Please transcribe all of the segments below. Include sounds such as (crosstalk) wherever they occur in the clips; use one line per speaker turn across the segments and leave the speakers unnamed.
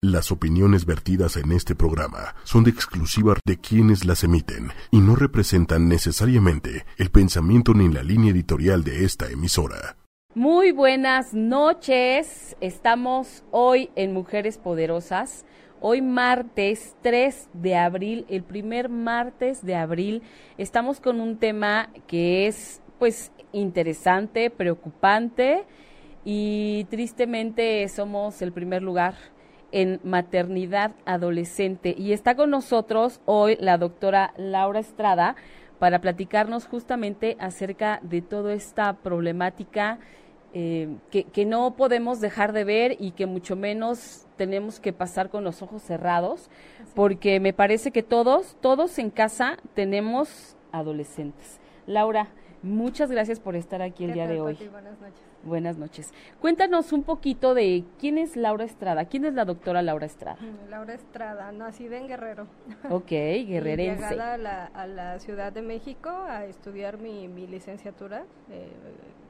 Las opiniones vertidas en este programa son de exclusiva de quienes las emiten y no representan necesariamente el pensamiento ni la línea editorial de esta emisora.
Muy buenas noches. Estamos hoy en Mujeres Poderosas. Hoy martes 3 de abril, el primer martes de abril, estamos con un tema que es pues interesante, preocupante y tristemente somos el primer lugar en maternidad adolescente. Y está con nosotros hoy la doctora Laura Estrada para platicarnos justamente acerca de toda esta problemática eh, que, que, no podemos dejar de ver y que mucho menos tenemos que pasar con los ojos cerrados, porque me parece que todos, todos en casa tenemos adolescentes. Laura, muchas gracias por estar aquí el día de hoy.
Buenas noches.
Buenas noches. Cuéntanos un poquito de quién es Laura Estrada. ¿Quién es la doctora Laura Estrada?
Mm, Laura Estrada, nacida en Guerrero. (laughs)
Ok, guerrerense.
Llegada a la, a la, Ciudad de México a estudiar mi, mi licenciatura eh,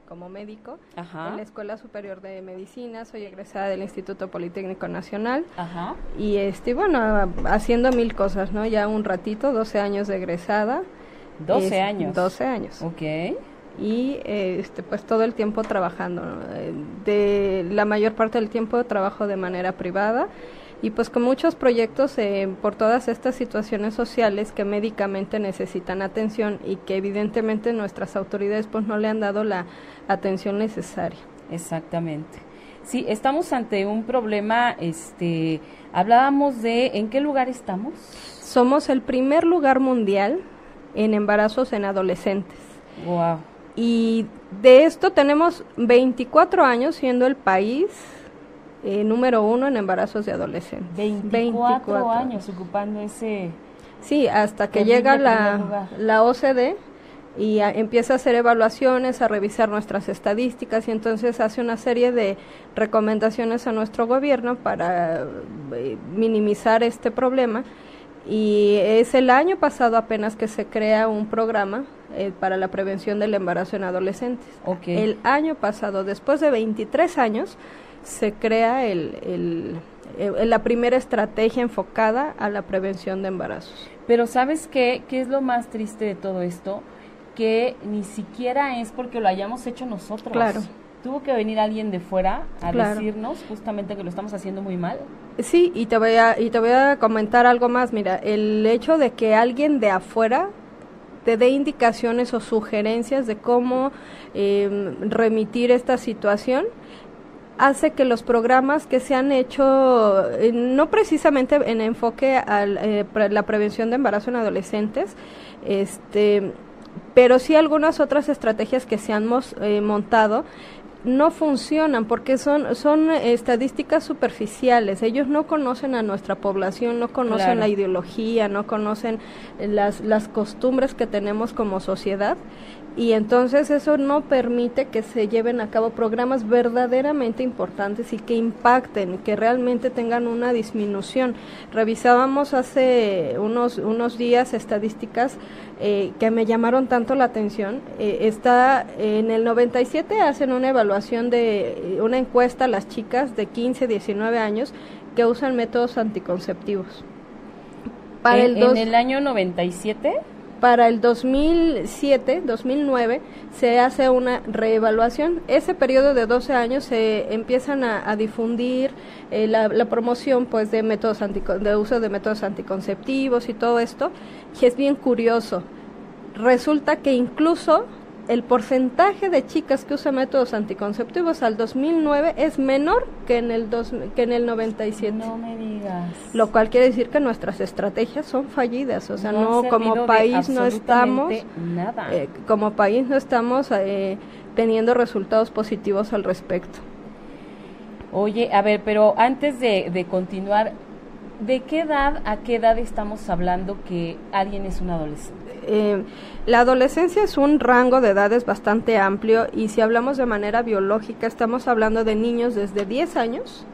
como médico
Ajá.
en la Escuela Superior de Medicina. Soy egresada del Instituto Politécnico Nacional.
Ajá.
Y este, bueno, haciendo mil cosas, ¿no? Ya un ratito, 12 años de egresada.
12
Es-
años.
12 años.
Ok.
Y eh, este pues todo el tiempo trabajando ¿no? Eh, de la mayor parte del tiempo trabajo de manera privada y pues con muchos proyectos eh, por todas estas situaciones sociales que médicamente necesitan atención y que evidentemente nuestras autoridades pues no le han dado la atención necesaria
Exactamente. Sí, estamos ante un problema, este, hablábamos de en qué lugar estamos.
somos el primer lugar mundial en embarazos en adolescentes
Wow.
Y de esto tenemos 24 años siendo el país eh, número uno en embarazos de adolescentes.
24, años ocupando ese
Sí, hasta que llega la, la OCDE y a- empieza a hacer evaluaciones, a revisar nuestras estadísticas y entonces hace una serie de recomendaciones a nuestro gobierno para eh, minimizar este problema. Y es el año pasado apenas que se crea un programa eh, para la prevención del embarazo en adolescentes. El año pasado, después de 23 años, se crea el, el- la primera estrategia enfocada a la prevención de embarazos.
Pero ¿sabes qué? ¿Qué es lo más triste de todo esto? Que ni siquiera es porque lo hayamos hecho nosotros.
Claro.
Tuvo que venir alguien de fuera a
Claro.
decirnos justamente que lo estamos haciendo muy mal.
Sí, y te voy a y te voy a comentar algo más. Mira, el hecho de que alguien de afuera te dé indicaciones o sugerencias de cómo eh, remitir esta situación hace que los programas que se han hecho, eh, no precisamente en enfoque a la prevención de embarazo en adolescentes, este, pero sí algunas otras estrategias que se han eh, montado no funcionan porque son son eh, estadísticas superficiales. Ellos no conocen a nuestra población, no conocen
Claro.
la ideología, no conocen las las costumbres que tenemos como sociedad y entonces eso no permite que se lleven a cabo programas verdaderamente importantes y que impacten, que realmente tengan una disminución. Revisábamos hace unos unos días estadísticas eh, que me llamaron tanto la atención. Eh, está en el 97 hacen una evaluación de eh, una encuesta a las chicas de 15, 19 años que usan métodos anticonceptivos. Para
en,
el, dos-
en el año 97,
para el 2007, 2009, se hace una reevaluación. Ese periodo de 12 años se empiezan a, difundir eh, la, la promoción pues de métodos de uso de métodos anticonceptivos y todo esto. Y es bien curioso. Resulta que incluso el porcentaje de chicas que usan métodos anticonceptivos al 2009 es menor que en el dos, que en el 97.
no me digas.
Lo cual quiere decir que nuestras estrategias son fallidas, o sea,
No
como país no estamos,
nada.
eh, como país no estamos eh, teniendo resultados positivos al respecto.
Oye, a ver, pero antes de, de continuar, ¿de qué edad a qué edad estamos hablando que alguien es un adolescente?
Eh, la adolescencia es un rango de edades bastante amplio y si hablamos de manera biológica estamos hablando de niños desde 10 años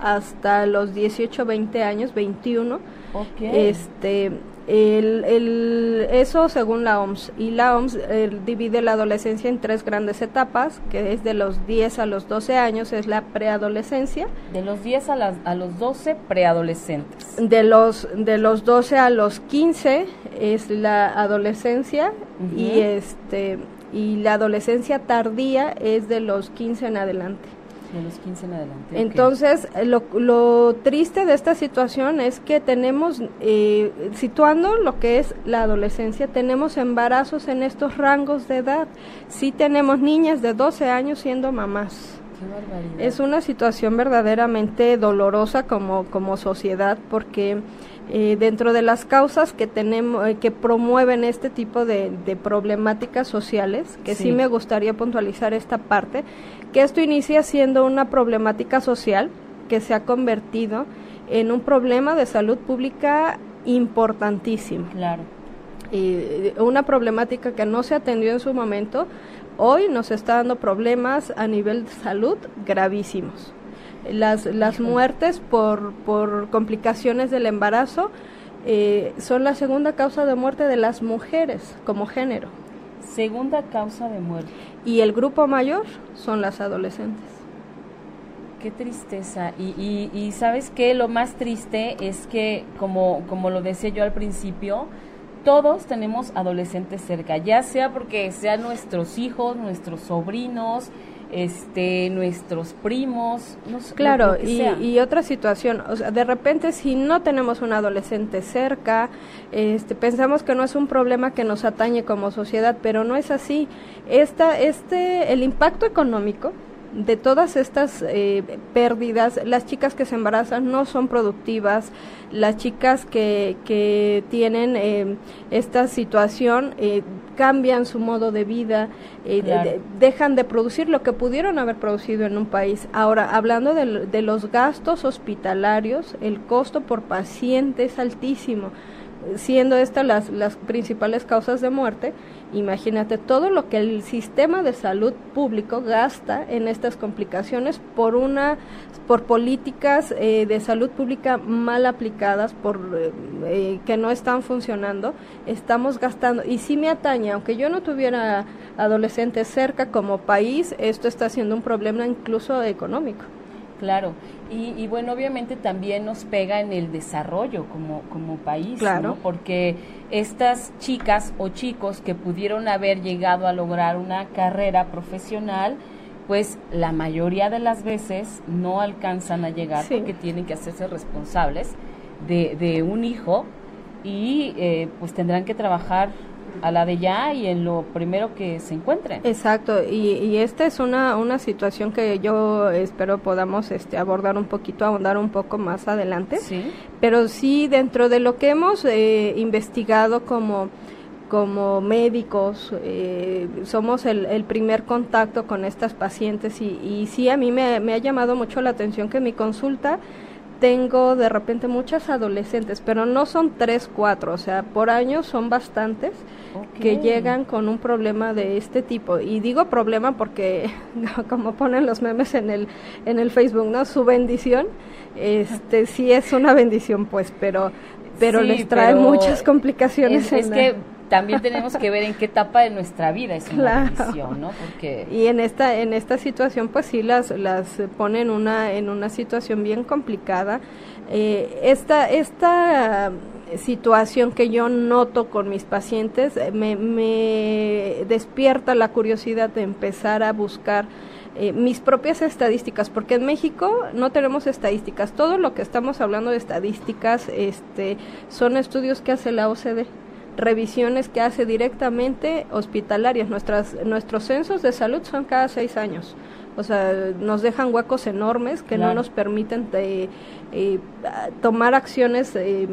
hasta los 18, 20 años, 21.
Okay.
Este, el, el, eso según la OMS. Y la OMS divide la adolescencia en tres grandes etapas, que es de los 10 a los 12 años, es la preadolescencia.
De los 10 a, las, a los 12, preadolescentes.
De los, de los 12 a los 15 es la adolescencia y, este, y la adolescencia tardía es de los 15 en adelante.
De los 15 en adelante.
Entonces, lo, lo, triste de esta situación es que tenemos, eh, situando lo que es la adolescencia, tenemos embarazos en estos rangos de edad. Sí tenemos niñas de 12 años siendo mamás.
Qué
es una situación verdaderamente dolorosa como, como sociedad porque eh, dentro de las causas que tenemos eh, que promueven este tipo de, de problemáticas sociales que sí. sí. me gustaría puntualizar esta parte que esto inicia siendo una problemática social que se ha convertido en un problema de salud pública importantísimo
claro
y una problemática que no se atendió en su momento hoy nos está dando problemas a nivel de salud gravísimos las, las muertes por, por complicaciones del embarazo eh, son la segunda causa de muerte de las mujeres como género.
Segunda causa de muerte.
Y el grupo mayor son las adolescentes.
Qué tristeza. Y, y, y sabes qué, lo más triste es que, como, como lo decía yo al principio, todos tenemos adolescentes cerca, ya sea porque sean nuestros hijos, nuestros sobrinos, este nuestros primos no sé,
claro y, y, otra situación o sea de repente si no tenemos un adolescente cerca este pensamos que no es un problema que nos atañe como sociedad pero no es así. Esta este el impacto económico de todas estas eh, pérdidas, las chicas que se embarazan no son productivas, las chicas que, que tienen eh, esta situación eh, cambian su modo de vida,
claro.
de, dejan de producir lo que pudieron haber producido en un país. Ahora, hablando de, de los gastos hospitalarios, el costo por paciente es altísimo siendo estas las, las principales causas de muerte, imagínate todo lo que el sistema de salud público gasta en estas complicaciones por una por políticas eh, de salud pública mal aplicadas por eh, que no están funcionando estamos gastando. Y si me atañe aunque yo no tuviera adolescentes cerca como país esto está siendo un problema incluso económico
Claro, y, y, bueno, obviamente también nos pega en el desarrollo como, como país,
claro.
¿no? Porque estas chicas o chicos que pudieron haber llegado a lograr una carrera profesional, pues la mayoría de las veces no alcanzan a llegar
Sí.
porque tienen que hacerse responsables de, de un hijo y eh, pues tendrán que trabajar a la de ya y en lo primero que se encuentren.
Exacto, y, y esta es una, una situación que yo espero podamos este, abordar un poquito, ahondar un poco más adelante.
Sí.
Pero sí, dentro de lo que hemos eh, investigado como, como médicos, eh, somos el, el, primer contacto con estas pacientes y, y sí, a mí me, me ha llamado mucho la atención que mi consulta tengo de repente muchas adolescentes, pero no son tres, cuatro, o sea, por año son bastantes
okay.
que llegan con un problema de este tipo. Y digo problema porque, (laughs) como ponen los memes en el, en el Facebook, ¿no? Su bendición, este sí es una bendición, pues, pero, pero
sí,
les trae muchas complicaciones.
Es, es que también tenemos que ver en qué etapa de nuestra vida es una
Claro.
bendición, ¿no? Porque
Y en esta en esta situación pues sí las las ponen una en una situación bien complicada. Eh, esta esta situación que yo noto con mis pacientes eh, me, me despierta la curiosidad de empezar a buscar eh, mis propias estadísticas, porque en México no tenemos estadísticas. Todo lo que estamos hablando de estadísticas este, son estudios que hace la OCDE revisiones que hace directamente hospitalarias. Nuestras, nuestros censos de salud son cada seis años. O sea, nos dejan huecos enormes que
Claro.
no nos permiten eh, eh, tomar acciones eh,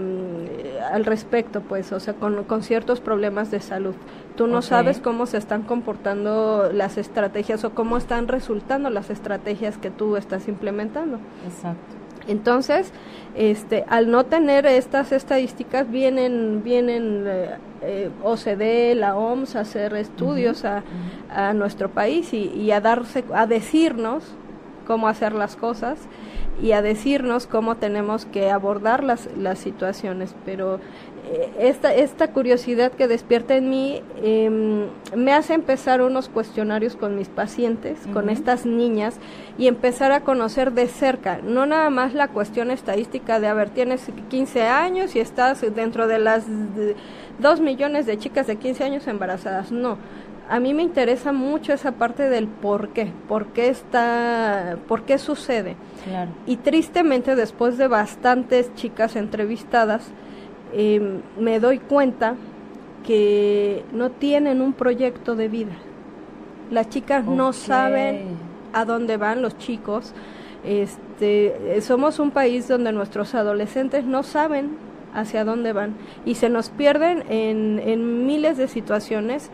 al respecto, pues, o sea, con, con ciertos problemas de salud. Tú no sabes cómo se están comportando las estrategias o cómo están resultando las estrategias que tú estás implementando.
exacto.
Entonces, este, al no tener estas estadísticas, vienen, vienen eh, eh, OCDE, la OMS a hacer estudios a, a nuestro país y, y a darse, a decirnos cómo hacer las cosas. y a decirnos cómo tenemos que abordar las, las situaciones. Pero esta, esta curiosidad que despierta en mí em, me hace empezar unos cuestionarios con mis pacientes, con estas niñas, y empezar a conocer de cerca, no nada más la cuestión estadística de, a ver, tienes 15 años y estás dentro de las 2 millones de chicas de 15 años embarazadas, no a mí me interesa mucho esa parte del por qué, por qué está, por qué sucede. Y tristemente, después de bastantes chicas entrevistadas, em, me doy cuenta que no tienen un proyecto de vida. Las chicas no saben a dónde van los chicos. Este, somos un país donde nuestros adolescentes no saben hacia dónde van y se nos pierden en, en miles de situaciones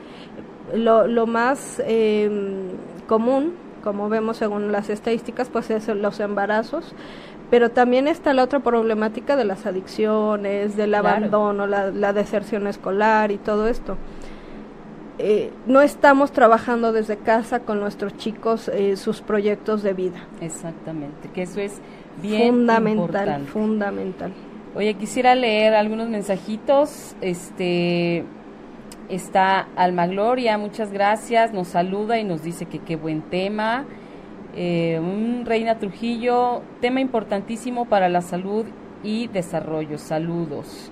lo, lo más em, común, como vemos según las estadísticas, pues es los embarazos, pero también está la otra problemática de las adicciones, del abandono, la, deserción escolar y todo esto. Eh, no estamos trabajando desde casa con nuestros chicos eh, sus proyectos de vida.
Exactamente, que eso es bien
fundamental, fundamental.
Oye, quisiera leer algunos mensajitos, este está Alma Gloria, muchas gracias, nos saluda y nos dice que qué buen tema. Eh, Reina Trujillo, tema importantísimo para la salud y desarrollo. Saludos.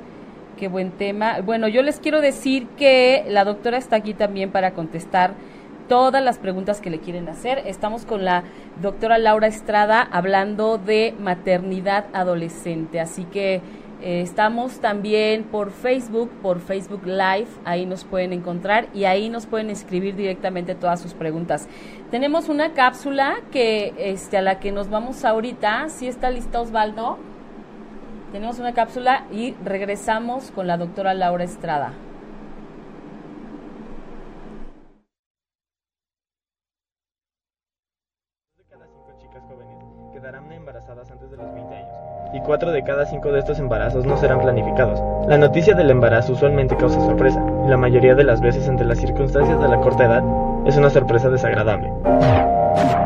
Qué buen tema. Bueno, yo les quiero decir que la doctora está aquí también para contestar todas las preguntas que le quieren hacer. Estamos con la doctora Laura Estrada hablando de maternidad adolescente, así que eh, estamos también por Facebook, por Facebook Live, ahí nos pueden encontrar y ahí nos pueden escribir directamente todas sus preguntas. Tenemos una cápsula que este a la que nos vamos ahorita, si está lista Osvaldo. Tenemos una cápsula y regresamos con la doctora Laura Estrada.
Y cuatro de cada cinco de estos embarazos no serán planificados. La noticia del embarazo usualmente causa sorpresa, y la mayoría de las veces entre las circunstancias de la corta edad es una sorpresa desagradable.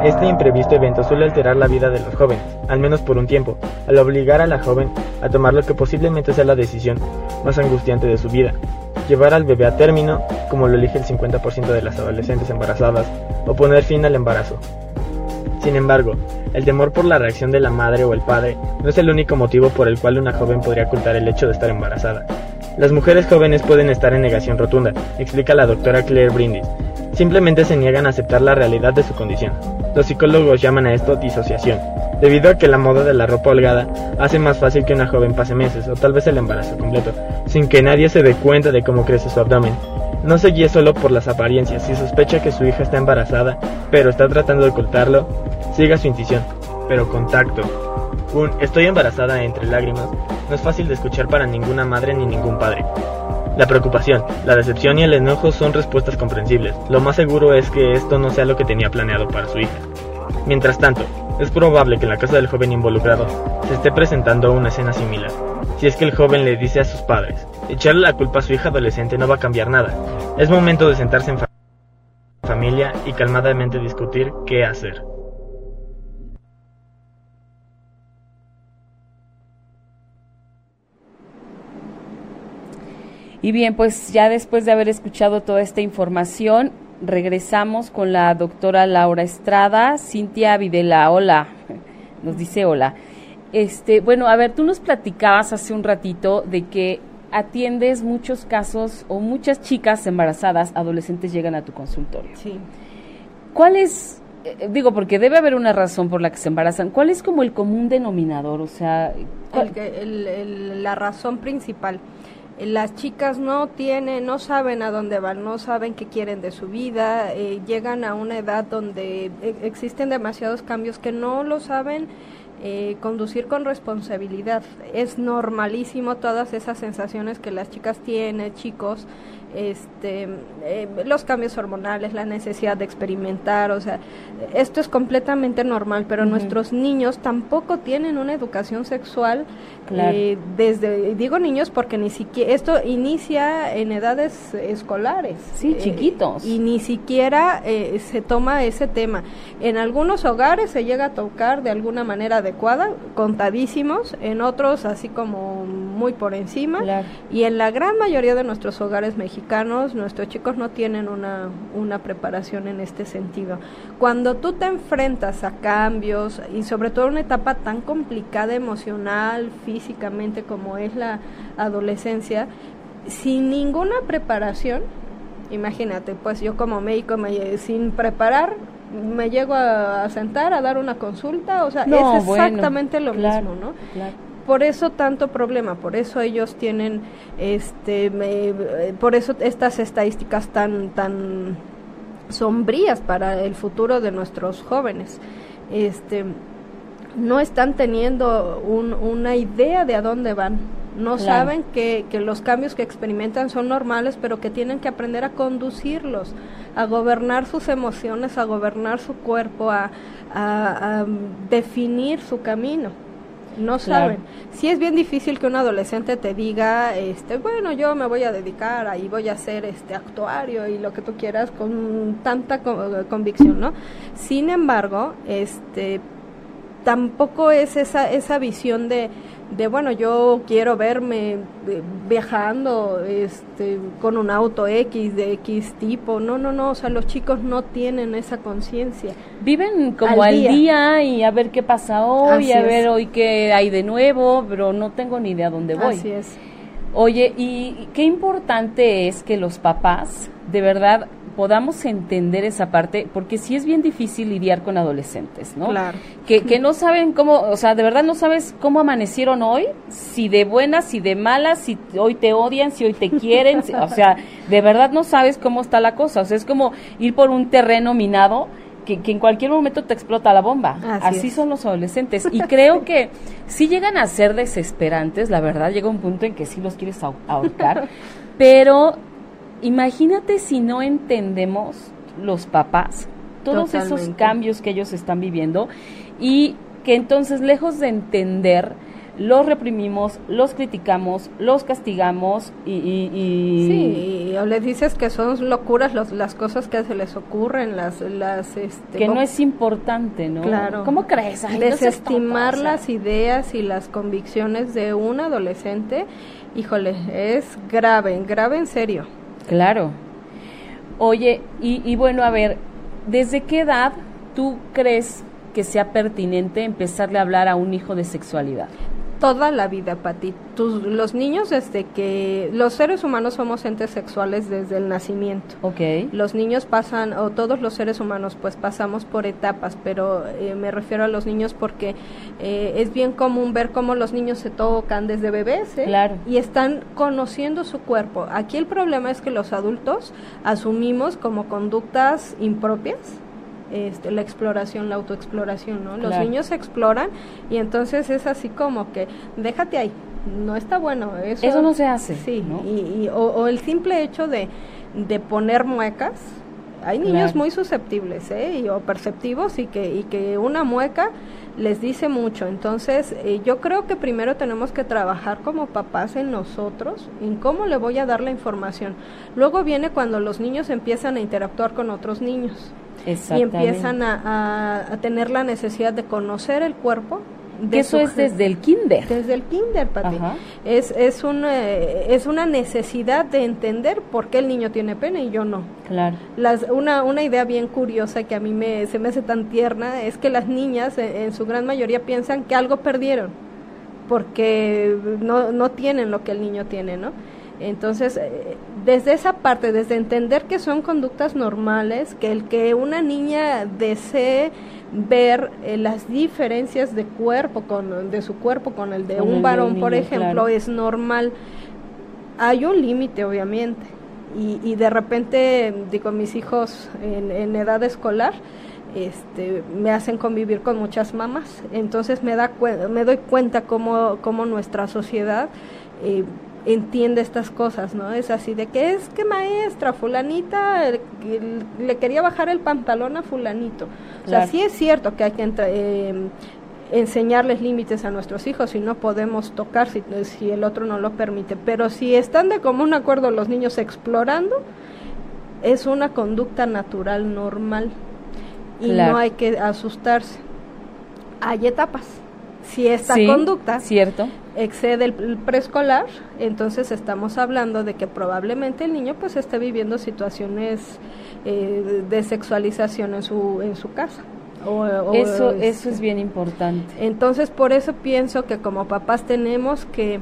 Este imprevisto evento suele alterar la vida de los jóvenes, al menos por un tiempo, al obligar a la joven a tomar lo que posiblemente sea la decisión más angustiante de su vida, llevar al bebé a término, como lo elige el 50% de las adolescentes embarazadas, o poner fin al embarazo. Sin embargo, el temor por la reacción de la madre o el padre no es el único motivo por el cual una joven podría ocultar el hecho de estar embarazada. Las mujeres jóvenes pueden estar en negación rotunda, explica la doctora Claire Brindis. Simplemente se niegan a aceptar la realidad de su condición. Los psicólogos llaman a esto disociación, debido a que la moda de la ropa holgada hace más fácil que una joven pase meses o tal vez el embarazo completo, sin que nadie se dé cuenta de cómo crece su abdomen. No se guíe solo por las apariencias. Si sospecha que su hija está embarazada, pero está tratando de ocultarlo, siga su intuición, pero contacto. Un estoy embarazada entre lágrimas no es fácil de escuchar para ninguna madre ni ningún padre. La preocupación, la decepción y el enojo son respuestas comprensibles. Lo más seguro es que esto no sea lo que tenía planeado para su hija. Mientras tanto, es probable que en la casa del joven involucrado se esté presentando una escena similar. Si es que el joven le dice a sus padres, echarle la culpa a su hija adolescente no va a cambiar nada. Es momento de sentarse en familia y calmadamente discutir qué hacer.
Y bien, pues ya después de haber escuchado toda esta información, regresamos con la doctora Laura Estrada, Cintia Videla, hola, (laughs) nos dice hola. Este, bueno, a ver, tú nos platicabas hace un ratito de que atiendes muchos casos o muchas chicas embarazadas, adolescentes llegan a tu consultorio.
Sí.
¿Cuál es, eh, digo, porque debe haber una razón por la que se embarazan, cuál es como el común denominador? O sea,
la razón principal. Las chicas no tienen, no saben a dónde van, no saben qué quieren de su vida, eh, llegan a una edad donde e, existen demasiados cambios que no lo saben eh, conducir con responsabilidad. Es normalísimo todas esas sensaciones que las chicas tienen, chicos, este, eh, los cambios hormonales, la necesidad de experimentar, o sea, esto es completamente normal, pero nuestros niños tampoco tienen una educación sexual eh, desde, digo niños porque ni siquiera, esto inicia en edades escolares.
Sí, chiquitos.
Y ni siquiera se toma ese tema. En algunos hogares se llega a tocar de alguna manera de adecuada, contadísimos, en otros así como muy por encima, y en la gran mayoría de nuestros hogares mexicanos, nuestros chicos no tienen una, una preparación en este sentido. Cuando tú te enfrentas a cambios, y sobre todo una etapa tan complicada emocional, físicamente como es la adolescencia, sin ninguna preparación, imagínate, pues yo como médico me, sin preparar me llego a, sentar a dar una consulta, o sea, es exactamente lo mismo, ¿no? Por eso tanto problema, por eso ellos tienen, este, por eso estas estadísticas tan, tan sombrías para el futuro de nuestros jóvenes. Este, no están teniendo una idea de a dónde van no saben que, que, los cambios que experimentan son normales, pero que tienen que aprender a conducirlos, a gobernar sus emociones, a gobernar su cuerpo, a, a, definir su camino. No saben. Sí es bien difícil que un adolescente te diga, este, bueno, yo me voy a dedicar ahí voy a ser este actuario y lo que tú quieras con tanta convicción, ¿no? Sin embargo, este, tampoco es esa esa visión de de bueno, yo quiero verme eh, viajando este, con un auto X de X tipo. No, no, no, o sea, los chicos no tienen esa conciencia.
Viven como al, día. y a ver qué pasa hoy, a ver hoy qué hay de nuevo, pero no tengo ni idea dónde voy.
Así es.
Oye, y qué importante es que los papás de verdad podamos entender esa parte, porque sí es bien difícil lidiar con adolescentes, ¿no?
Claro.
Que, que no saben cómo, o sea, de verdad no sabes cómo amanecieron hoy, si de buenas, si de malas, si hoy te odian, si hoy te quieren, o sea, de verdad no sabes cómo está la cosa, o sea, es como ir por un terreno minado. Que, que en cualquier momento te explota la bomba. Así, son los adolescentes. Y creo que sí llegan a ser desesperantes, la verdad, llega un punto en que sí los quieres ahorcar, (laughs) pero imagínate si no entendemos los papás todos esos cambios que ellos están viviendo y que entonces lejos de entender los reprimimos, los criticamos, los castigamos y... y,
Sí, o les dices que son locuras las cosas que se les ocurren, las... las este,
que no es importante, ¿no?
Claro.
¿Cómo crees?
Desestimar las ideas y las convicciones de un adolescente, híjole, es grave, grave en serio.
Claro. Oye, y, y bueno, a ver, ¿desde qué edad tú crees que sea pertinente empezarle a hablar a un hijo de sexualidad?
Toda la vida, Pati. Tus, los niños desde que los seres humanos somos entes sexuales desde el nacimiento.
Okay.
Los niños pasan o todos los seres humanos pues pasamos por etapas, pero eh, me refiero a los niños porque eh, es bien común ver cómo los niños se tocan desde bebés ¿eh?
claro.
y están conociendo su cuerpo. Aquí el problema es que los adultos asumimos como conductas impropias este, la exploración, la autoexploración, ¿no? Los niños exploran y entonces es así como que déjate ahí, no está bueno. Eso,
eso no se hace.
Sí, y, o, el simple hecho de, de poner muecas, hay niños muy susceptibles ¿eh? y, o perceptivos y que, y que una mueca les dice mucho. Entonces, eh, yo creo que primero tenemos que trabajar como papás en nosotros, en cómo le voy a dar la información. Luego viene cuando los niños empiezan a interactuar con otros niños y empiezan a, tener la necesidad de conocer el cuerpo.
De eso es desde el kinder.
Desde el kinder, Pati. Es, es, una, es una necesidad de entender por qué el niño tiene pena y yo no.
Claro.
Las, una, una idea bien curiosa que a mí me, se me hace tan tierna es que las niñas en, su gran mayoría piensan que algo perdieron porque no, no tienen lo que el niño tiene, ¿no? Entonces, eh, desde esa parte, desde entender que son conductas normales, que el que una niña desee ver eh, las diferencias de cuerpo con de su cuerpo con el de un varón, por ejemplo, es normal. Hay un límite, obviamente, y, y, de repente, digo, mis hijos en, en edad escolar, este, me hacen convivir con muchas mamás, entonces me da me doy cuenta cómo, cómo nuestra sociedad eh, entiende estas cosas, ¿no? Es así de que es que maestra, fulanita le quería bajar el pantalón a fulanito. O sea, sí es cierto que hay que eh, enseñarles límites a nuestros hijos y no podemos tocar si, si el otro no lo permite, pero si están de común acuerdo los niños explorando, es una conducta natural normal y no hay que asustarse. Hay etapas si esta
Sí,
conducta
Cierto.
Excede el preescolar, entonces estamos hablando de que probablemente el niño pues esté viviendo situaciones eh, de sexualización en su en su casa. O- o,
Eso,
este,
eso es bien importante.
entonces, por eso pienso que como papás tenemos que,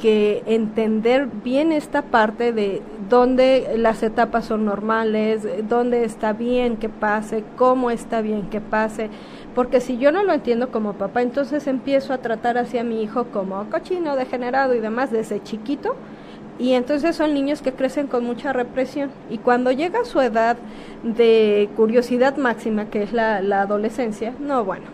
que entender bien esta parte de dónde las etapas son normales, dónde está bien que pase, cómo está bien que pase. Porque si yo no lo entiendo como papá, entonces empiezo a tratar hacia mi hijo como cochino, degenerado y demás desde chiquito. Y entonces son niños que crecen con mucha represión. Y cuando llega su edad de curiosidad máxima, que es la, la adolescencia, no, bueno,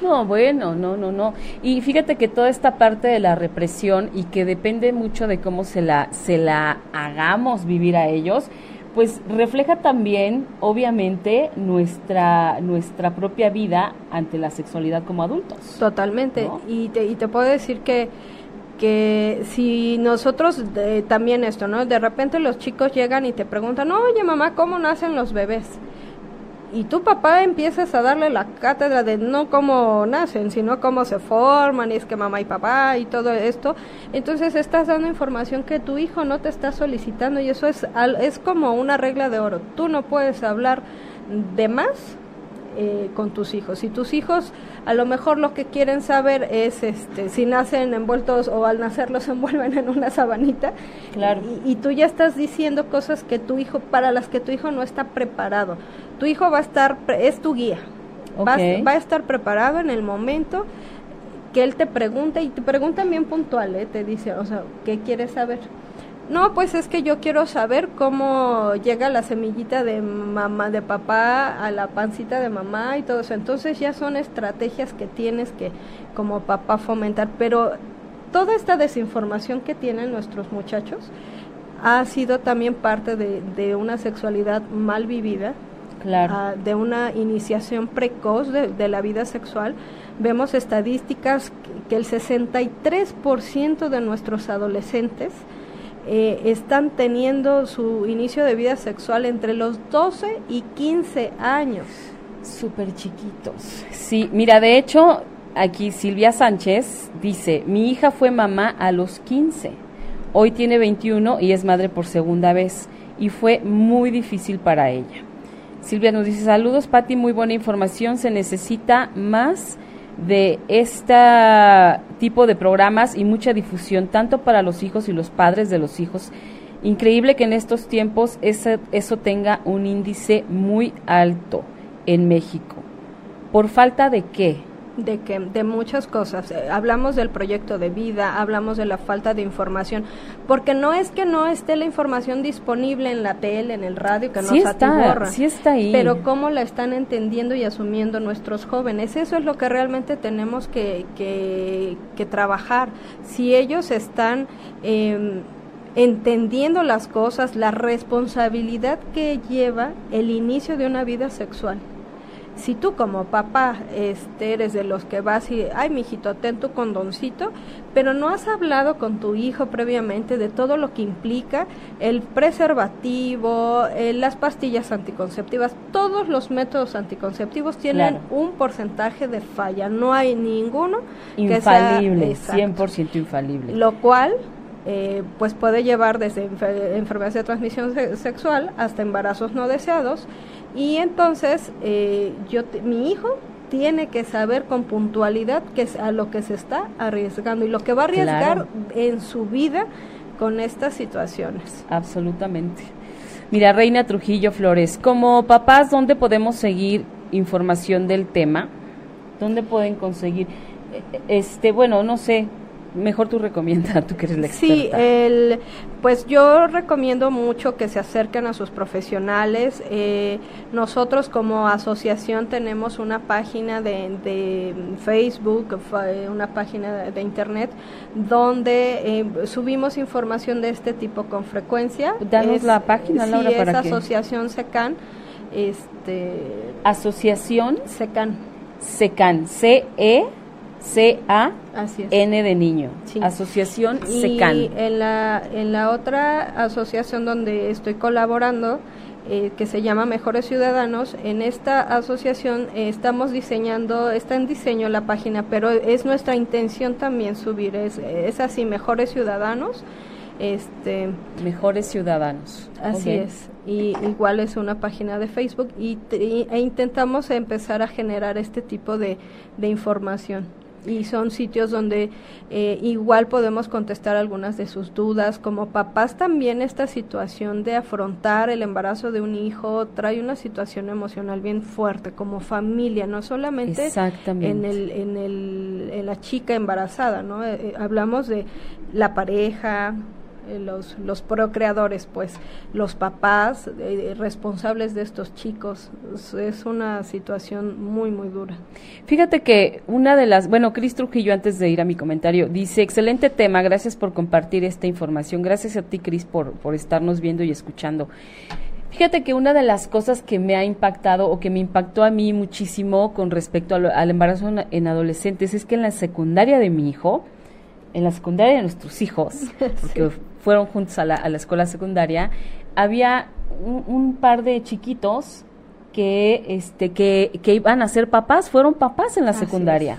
No, bueno, no, no, no. Y fíjate que toda esta parte de la represión y que depende mucho de cómo se la, se la hagamos vivir a ellos, pues refleja también, obviamente, nuestra, nuestra propia vida ante la sexualidad como adultos.
Totalmente.
¿no?
Y, te, y te puedo decir que, que si nosotros de- también esto, ¿no? De repente los chicos llegan y te preguntan, oye mamá, ¿cómo nacen los bebés? Y tu papá empiezas a darle la cátedra de no cómo nacen, sino cómo se forman, y es que mamá y papá y todo esto. Entonces estás dando información que tu hijo no te está solicitando y eso es, es como una regla de oro. Tú no puedes hablar de más eh, con tus hijos. Si tus hijos a lo mejor lo que quieren saber es este, si nacen envueltos o al nacer los (laughs) envuelven en una sabanita,
Claro.
y, y tú ya estás diciendo cosas que tu hijo, para las que tu hijo no está preparado. Tu hijo va a estar, es tu guía, va, va a estar preparado en el momento que él te pregunte y te pregunta bien puntual, ¿eh? te dice, o sea, ¿qué quieres saber? No, pues es que yo quiero saber cómo llega la semillita de mamá, de papá a la pancita de mamá y todo eso. Entonces ya son estrategias que tienes que como papá fomentar, pero toda esta desinformación que tienen nuestros muchachos ha sido también parte de, de una sexualidad mal vivida,
Claro.
ah, de una iniciación precoz de, de la vida sexual. Vemos estadísticas que- que el 63% de nuestros adolescentes eh, están teniendo su inicio de vida sexual entre los 12 y 15 años.
Súper chiquitos. Sí, mira, de hecho, aquí Silvia Sánchez dice, mi hija fue mamá a los 15, hoy tiene 21 y es madre por segunda vez y fue muy difícil para ella. Silvia nos dice, saludos Patti, muy buena información, se necesita más de este tipo de programas y mucha difusión, tanto para los hijos y los padres de los hijos. Increíble que en estos tiempos ese- eso tenga un índice muy alto en México. ¿Por falta de qué?
De que de muchas cosas. Eh, hablamos del proyecto de vida hablamos de la falta de información porque no es que no esté la información disponible en la tele en el radio que
Sí
nos
está,
atiborra
sí está ahí.
pero cómo la están entendiendo y asumiendo nuestros jóvenes. Eso es lo que realmente tenemos que que, que trabajar. Si ellos están eh, entendiendo las cosas la responsabilidad que lleva el inicio de una vida sexual si tú como papá este, eres de los que vas y, ay, mijito, ten tu condoncito, pero no has hablado con tu hijo previamente de todo lo que implica el preservativo, eh, las pastillas anticonceptivas, todos los métodos anticonceptivos tienen
Claro.
un porcentaje de falla, no hay ninguno que sea-
infalible,
Exacto.
100% infalible.
Lo cual eh, pues puede llevar desde enfer- enfermedades de transmisión se- sexual hasta embarazos no deseados y entonces eh, yo mi hijo tiene que saber con puntualidad que es a lo que se está arriesgando y lo que va a arriesgar
Claro.
en su vida con estas situaciones.
Absolutamente. Mira, Reina Trujillo Flores, como papás, ¿dónde podemos seguir información del tema? ¿Dónde pueden conseguir? eh, Este, bueno, no sé, mejor tú recomienda, tú que eres la experta.
Sí, el, pues yo recomiendo mucho que se acerquen a sus profesionales. Eh, nosotros como asociación tenemos una página de, de Facebook, fa- eh, una página de, de internet, donde eh, subimos información de este tipo con frecuencia.
Danos la página,
sí,
Laura,
es
para que-
Asociación SECAN. Este,
Asociación
SECAN,
SECAN, C-E-C-A-N
así es.
de niño.
Sí.
Asociación
Y
SECAN.
en la, en la otra asociación donde estoy colaborando eh, que se llama Mejores Ciudadanos. En esta asociación eh, estamos diseñando, está en diseño la página, pero es nuestra intención también subir, es, es así, Mejores Ciudadanos. Este,
Mejores Ciudadanos.
Así es. Y igual es una página de Facebook y, e intentamos empezar a generar este tipo de, de información y son sitios donde eh, igual podemos contestar algunas de sus dudas. Como papás también esta situación de afrontar el embarazo de un hijo trae una situación emocional bien fuerte como familia, no solamente en, el, en, el, en la chica embarazada, ¿no? Eh, eh, hablamos de la pareja, eh, los, los procreadores, pues los papás eh, responsables de estos chicos. Es una situación muy, muy dura.
Fíjate que una de las, bueno, Cris Trujillo, antes de ir a mi comentario, dice, excelente tema, gracias por compartir esta información, gracias a ti, Cris, por, por estarnos viendo y escuchando. Fíjate que una de las cosas que me ha impactado o que me impactó a mí muchísimo con respecto al embarazo en adolescentes es que en la secundaria de mi hijo, en la secundaria de nuestros hijos, (laughs) porque fueron juntos a la, a la escuela secundaria, había un, par de chiquitos que, este, que, que, iban a ser papás, fueron papás en la secundaria.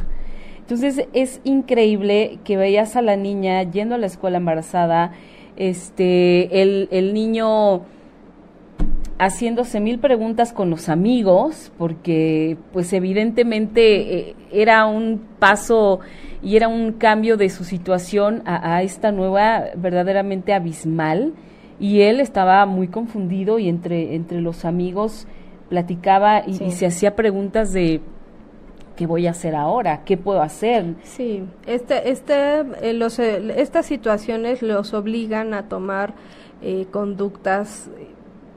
Entonces es increíble que veías a la niña yendo a la escuela embarazada, este, el, el niño haciéndose mil preguntas con los amigos, porque pues evidentemente eh, era un paso y era un cambio de su situación a, esta nueva verdaderamente abismal y él estaba muy confundido y entre, entre los amigos platicaba y, se hacía preguntas de ¿qué voy a hacer ahora? ¿Qué puedo hacer?
Sí, este, este, eh, los, eh, estas situaciones los obligan a tomar conductas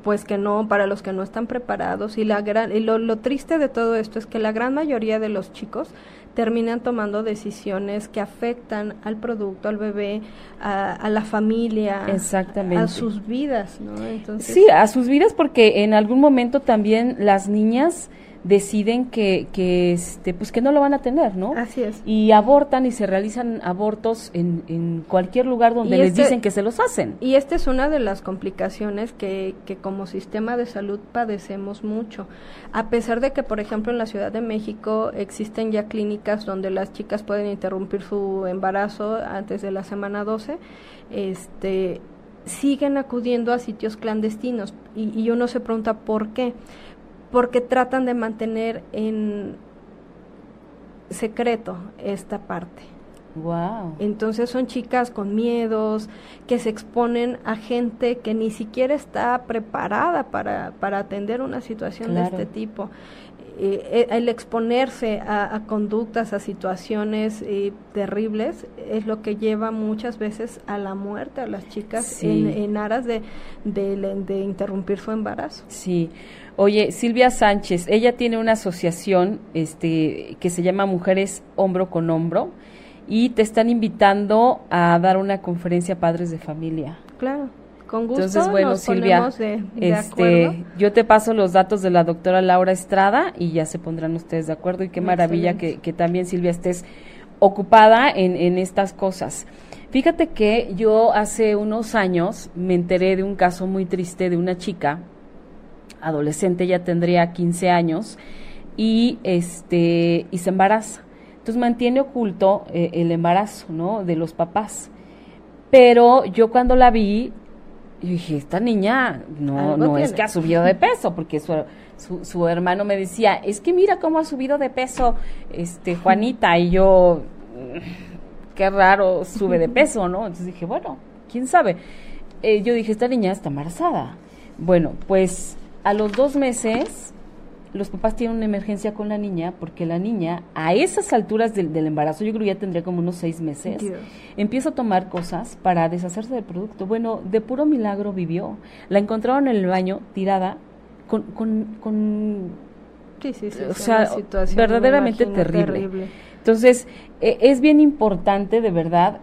pues que no, para los que no están preparados. Y, la gran, y lo, triste de todo esto es que la gran mayoría de los chicos terminan tomando decisiones que afectan al producto, al bebé, a, la familia,
Exactamente.
a sus vidas, ¿no?
Entonces, sí, a sus vidas porque en algún momento también las niñas deciden que, que, este, pues que no lo van a tener, ¿no?
Así es.
Y abortan y se realizan abortos en, en cualquier lugar donde les este dicen que se los hacen.
Y esta es una de las complicaciones que, que como sistema de salud padecemos mucho. A pesar de que, por ejemplo, en la Ciudad de México existen ya clínicas donde las chicas pueden interrumpir su embarazo antes de la semana 12, este siguen acudiendo a sitios clandestinos y, y uno se pregunta por qué porque tratan de mantener en secreto esta parte.
Wow.
Entonces son chicas con miedos que se exponen a gente que ni siquiera está preparada para, para atender una situación de este tipo. Eh, eh, el exponerse a, conductas, a situaciones eh, terribles, es lo que lleva muchas veces a la muerte a las chicas en, aras de, de, interrumpir su embarazo.
Sí. Oye, Silvia Sánchez, ella tiene una asociación este, que se llama Mujeres Hombro con Hombro y te están invitando a dar una conferencia a padres de familia.
Claro. Con gusto.
Entonces, bueno, Silvia, este, yo te paso los datos de la doctora Laura Estrada y ya se pondrán ustedes de acuerdo. Y qué maravilla que, que, también, Silvia, estés ocupada en, en estas cosas. Fíjate que yo hace unos años me enteré de un caso muy triste de una chica, adolescente, ya tendría 15 años, y, este, y se embaraza. Entonces mantiene oculto eh, el embarazo, ¿no? De los papás. Pero yo cuando la vi, dije, esta niña no, no es que ha subido de peso, porque su, su, hermano me decía, es que mira cómo ha subido de peso este Juanita, y yo, mm, qué raro sube de peso, ¿no? Entonces dije, bueno, quién sabe. Eh, yo dije, esta niña está embarazada. Bueno, pues a los dos meses los papás tienen una emergencia con la niña porque la niña a esas alturas del, embarazo, yo creo que ya tendría como unos seis meses, empieza a tomar cosas para deshacerse del producto. Bueno, de puro milagro vivió. La encontraron en el baño tirada con... con,
sí, sí, sí,
o sea, verdaderamente terrible. Entonces, e, es bien importante de verdad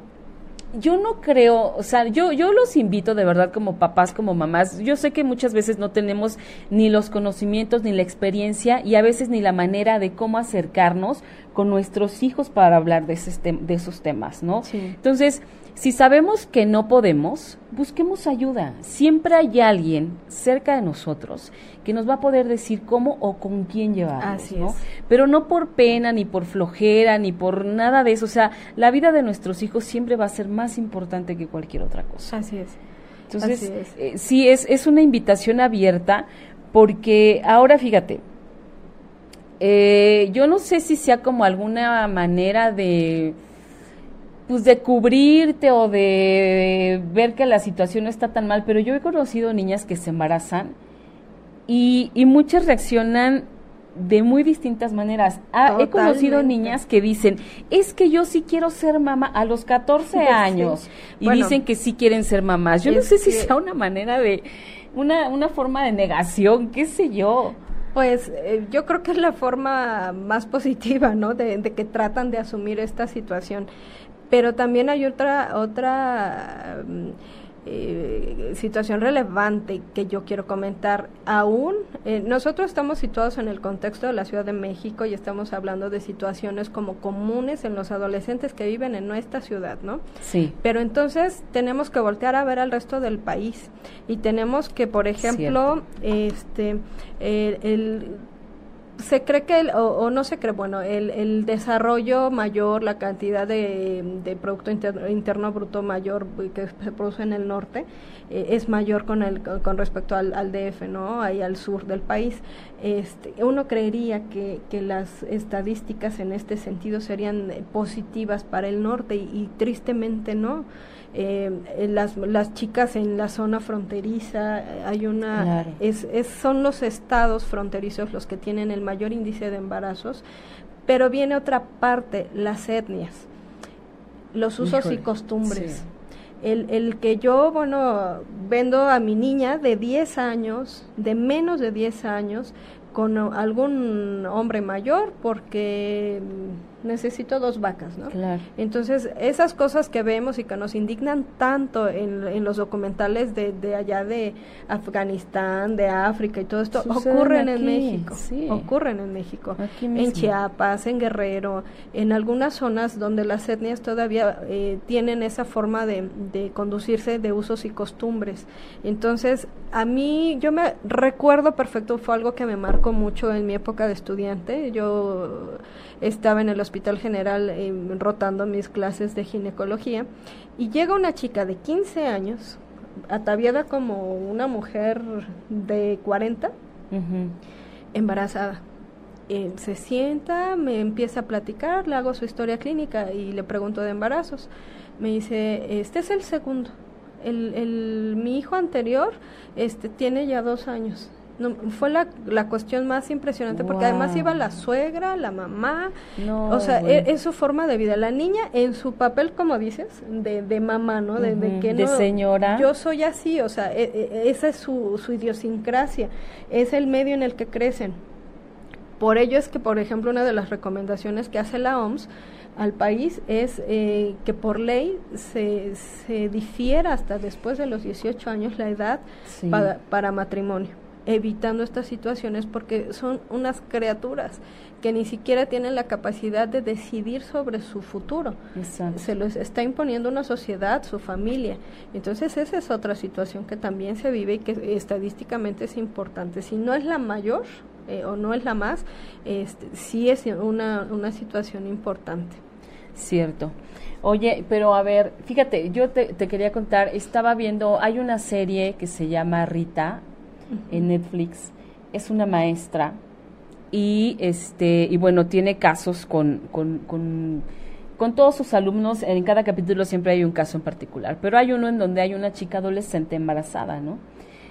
yo no creo, o sea, yo, yo los invito de verdad como papás, como mamás. Yo sé que muchas veces no tenemos ni los conocimientos, ni la experiencia y a veces ni la manera de cómo acercarnos con nuestros hijos para hablar de, de esos temas, ¿no? Entonces, Si sabemos que no podemos, busquemos ayuda. Siempre hay alguien cerca de nosotros que nos va a poder decir cómo o con quién llevarnos,
Así
¿no?
es.
Pero no por pena, ni por flojera, ni por nada de eso. O sea, la vida de nuestros hijos siempre va a ser más importante que cualquier otra cosa.
Así es.
Entonces,
Así es.
eh, sí, es, es una invitación abierta porque ahora fíjate, eh, yo no sé si sea como alguna manera de pues de cubrirte o de ver que la situación no está tan mal, pero yo he conocido niñas que se embarazan y, y muchas reaccionan de muy distintas maneras. Ah, he conocido niñas que dicen, es que yo sí quiero ser mamá a los 14 (laughs)
Sí.
años y
Bueno.
dicen que sí quieren ser mamás. Yo no sé si sea una manera de, una, una forma de negación, qué sé yo.
Pues eh, yo creo que es la forma más positiva, ¿no? De, de que tratan de asumir esta situación. Pero también hay otra otra mm, eh, situación relevante que yo quiero comentar. Aún eh, nosotros estamos situados en el contexto de la Ciudad de México y estamos hablando de situaciones como comunes en los adolescentes que viven en nuestra ciudad, ¿no?
Sí.
Pero entonces tenemos que voltear a ver al resto del país y tenemos que, por ejemplo, este, el, el- se cree que, el- o, no se cree, bueno, el, el desarrollo mayor, la cantidad de, de Producto Inter- Interno Bruto mayor que se produce en el norte, eh, es mayor con, el, con, respecto al, al DF, ¿no? Ahí al sur del país. Este, uno creería que, que las estadísticas en este sentido serían eh, positivas para el norte y tristemente no. Eh, las, las chicas en la zona fronteriza, eh, hay una,
Claro.
es, es, son los estados fronterizos los que tienen el mayor índice de embarazos, pero viene otra parte, las etnias, los usos y costumbres.
sí.
El, el que yo, bueno, vendo a mi niña de 10 años, de menos de 10 años, con algún hombre mayor porque necesito dos vacas, ¿no?
Claro.
Entonces, esas cosas que vemos y que nos indignan tanto en, en los documentales de, de allá de Afganistán, de África y todo esto,
Suceden
ocurren
aquí,
en México.
sí.
Ocurren en México.
Aquí
En
mismo.
Chiapas, en Guerrero, en algunas zonas donde las etnias todavía eh, tienen esa forma de, de conducirse de usos y costumbres. Entonces, a mí, yo me recuerdo perfecto, fue algo que me marcó mucho en mi época de estudiante. Yo estaba en el Hospital General eh, rotando mis clases de ginecología y llega una chica de 15 años, ataviada como una mujer de 40,
Ujú.
embarazada. Eh, se sienta, me empieza a platicar, le hago su historia clínica y le pregunto de embarazos. Me dice, este es el segundo. El, el, mi hijo anterior este, tiene ya dos años. No, fue la, la cuestión más impresionante porque además iba la suegra, la mamá,
No,
o sea,
bueno.
e- es, su forma de vida. La niña en su papel, como dices, de, de mamá, ¿no? De, de
Ujú,
que
de señora.
Yo soy así, o sea, e- e- esa es su, su idiosincrasia, es el medio en el que crecen. Por ello es que, por ejemplo, una de las recomendaciones que hace la OMS al país es eh, que por ley se, se difiera hasta después de los 18 años la edad
Sí.
para, para matrimonio, evitando estas situaciones porque son unas criaturas que ni siquiera tienen la capacidad de decidir sobre su futuro.
Exacto.
Se los está imponiendo una sociedad, su familia. Entonces esa es otra situación que también se vive y que estadísticamente es importante. Si no es la mayor eh, o no es la más, este, sí es una, una situación importante.
Cierto. Oye, pero a ver, fíjate, yo te, te quería contar, estaba viendo, hay una serie que se llama Rita en Netflix, es una maestra y este y bueno, tiene casos con, con, con, todos sus alumnos, en cada capítulo siempre hay un caso en particular, pero hay uno en donde hay una chica adolescente embarazada, ¿no?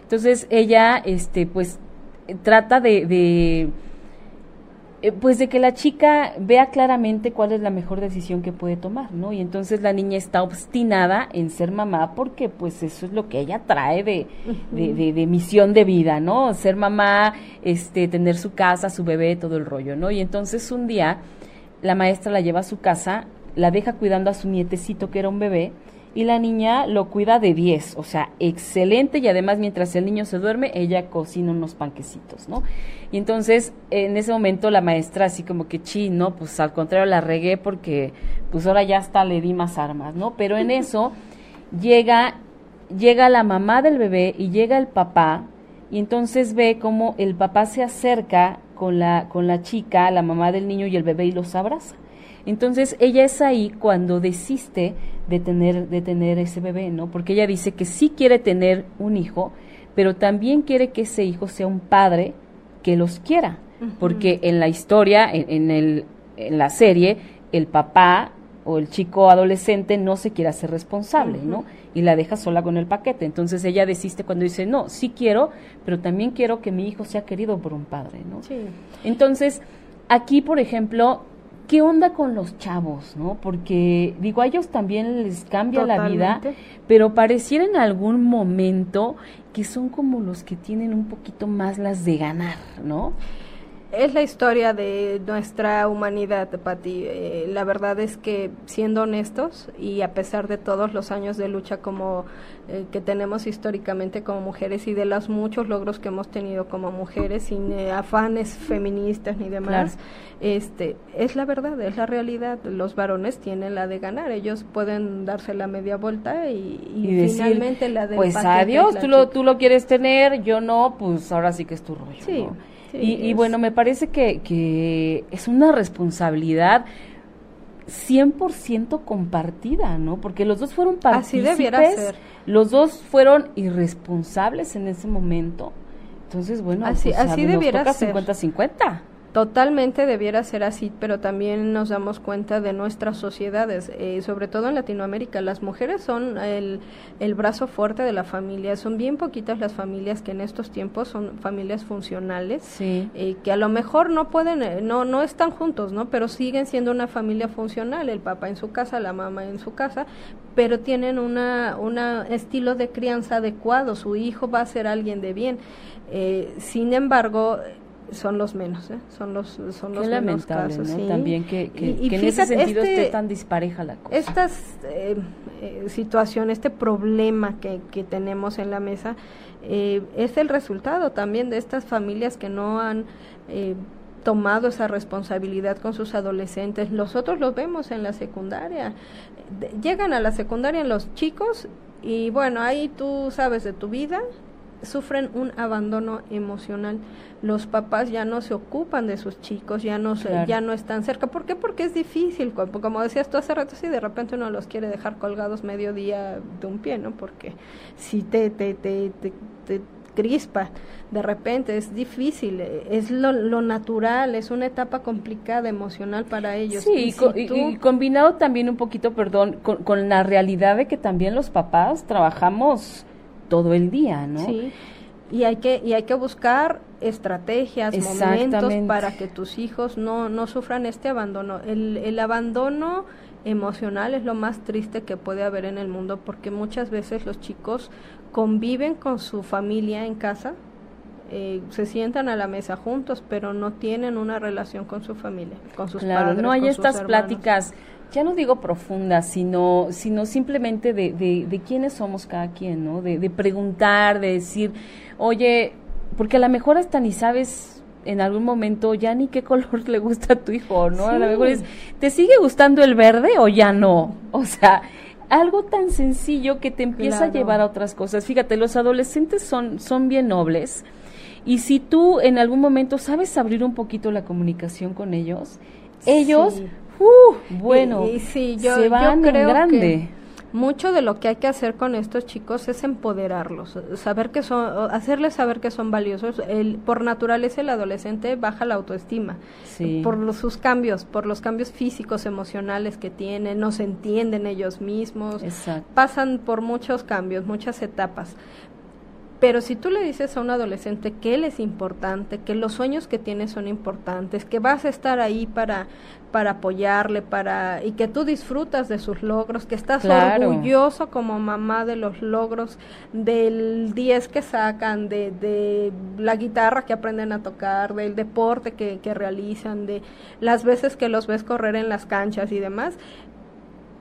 Entonces ella, este, pues, trata de eh, pues de que la chica vea claramente cuál es la mejor decisión que puede tomar, ¿no? Y entonces la niña está obstinada en ser mamá porque pues eso es lo que ella trae de, de, de- de misión de vida, ¿no? Ser mamá, este, tener su casa, su bebé, todo el rollo, ¿no? Y entonces un día la maestra la lleva a su casa, la deja cuidando a su nietecito que era un bebé y la niña lo cuida de 10, o sea, excelente y además mientras el niño se duerme, ella cocina unos panquecitos, ¿no? Y entonces en ese momento la maestra así como que, chi, no, pues al contrario la regué porque pues ahora ya hasta le di más armas, ¿no? Pero en eso llega llega la mamá del bebé y llega el papá y entonces ve cómo el papá se acerca con la con la chica, la mamá del niño y el bebé y los abraza. Entonces ella es ahí cuando desiste de tener, de tener ese bebé, ¿no? Porque ella dice que sí quiere tener un hijo, pero también quiere que ese hijo sea un padre que los quiera. Porque en la historia, en, el, en la serie, el papá o el chico adolescente no se quiere hacer responsable, ¿no? Y la deja sola con el paquete. Entonces ella desiste cuando dice, no, sí quiero, pero también quiero que mi hijo sea querido por un padre, ¿no? Sí. Entonces, aquí, por ejemplo, ¿qué onda con los chavos, no? Porque digo, a ellos también les cambia la vida, pero pareciera en algún momento que son como los que tienen un poquito más las de ganar, ¿no?
Es la historia de nuestra humanidad, Pati. Eh, la verdad es que, siendo honestos, y a pesar de todos los años de lucha como eh, que tenemos históricamente como mujeres y de los muchos logros que hemos tenido como mujeres, sin eh, afanes feministas ni demás, este, es la verdad, es la realidad. Los varones tienen la de ganar, ellos pueden darse la media vuelta y, finalmente la de...
Pues adiós, tú lo, tú lo quieres tener, yo no, pues ahora sí que es tu rollo. Sí y, bueno, me parece que, que es una responsabilidad 100% compartida, ¿no? Porque los dos fueron partícipes, Así debiera ser. los dos fueron irresponsables en ese momento. Entonces, bueno,
así, pues, así debiera
ser. 50-50.
Totalmente debiera ser así, pero también nos damos cuenta de nuestras sociedades, eh, sobre todo en Latinoamérica. Las mujeres son el, el, brazo fuerte de la familia. Son bien poquitas las familias que en estos tiempos son familias funcionales, sí. Eh, que a lo mejor no pueden, eh, no, no están juntos, ¿no? Pero siguen siendo una familia funcional, el papá en su casa, la mamá en su casa, pero tienen una, una estilo de crianza adecuado. Su hijo va a ser alguien de bien. sin embargo, son los menos, ¿eh? son los son los menos casos.
¿no? También que, que, en ese sentido esté este tan dispareja la cosa.
Estas eh, eh, situaciones, este problema que, que tenemos en la mesa eh, es el resultado también de estas familias que no han tomado esa responsabilidad con sus adolescentes. Nosotros los vemos en la secundaria. llegan a la secundaria los chicos y bueno, ahí tú sabes de tu vida, sufren un abandono emocional. Los papás ya no se ocupan de sus chicos, ya no se, ya no están cerca. ¿Por qué? Porque es difícil. Como decías tú hace rato, si de repente uno los quiere dejar colgados medio día de un pie, ¿no? Porque si te, te, te, te, crispa de repente, es difícil, es lo, lo, natural, es una etapa complicada emocional para ellos.
Sí, y, combinado también un poquito, perdón, con, con, la realidad de que también los papás trabajamos todo el día, ¿no? Sí.
Y hay que, y hay que buscar estrategias, momentos para que tus hijos no, no sufran este abandono. El, el abandono emocional es lo más triste que puede haber en el mundo porque muchas veces los chicos conviven con su familia en casa, eh, se sientan a la mesa juntos, pero no tienen una relación con su familia, con sus claro,
No hay estas pláticas ya no digo profundas, sino, sino simplemente de, de, quiénes somos cada quien, ¿no? De, de, preguntar, de decir, oye, porque a lo mejor hasta ni sabes en algún momento ya ni qué color (laughs) le gusta a tu hijo, ¿no? A lo mejor es, ¿te sigue gustando el verde o ya no? O sea, algo tan sencillo que te empieza a llevar a otras cosas. Fíjate, los adolescentes son, son bien nobles. Y si tú en algún momento sabes abrir un poquito la comunicación con ellos, ellos Uh, bueno, sí, yo, se van creo grande. Que
mucho de lo que hay que hacer con estos chicos es empoderarlos, saber que son, hacerles saber que son valiosos. El, por naturaleza el adolescente baja la autoestima por sus cambios, por los cambios físicos, emocionales que tienen, no se entienden ellos mismos, pasan por muchos cambios, muchas etapas. Pero si tú le dices a un adolescente que él es importante, que los sueños que tiene son importantes, que vas a estar ahí para, para apoyarle, para y que tú disfrutas de sus logros, que estás orgulloso como mamá de los logros, del 10 que sacan, de, de la guitarra que aprenden a tocar, del deporte que, que realizan, de las veces que los ves correr en las canchas y demás,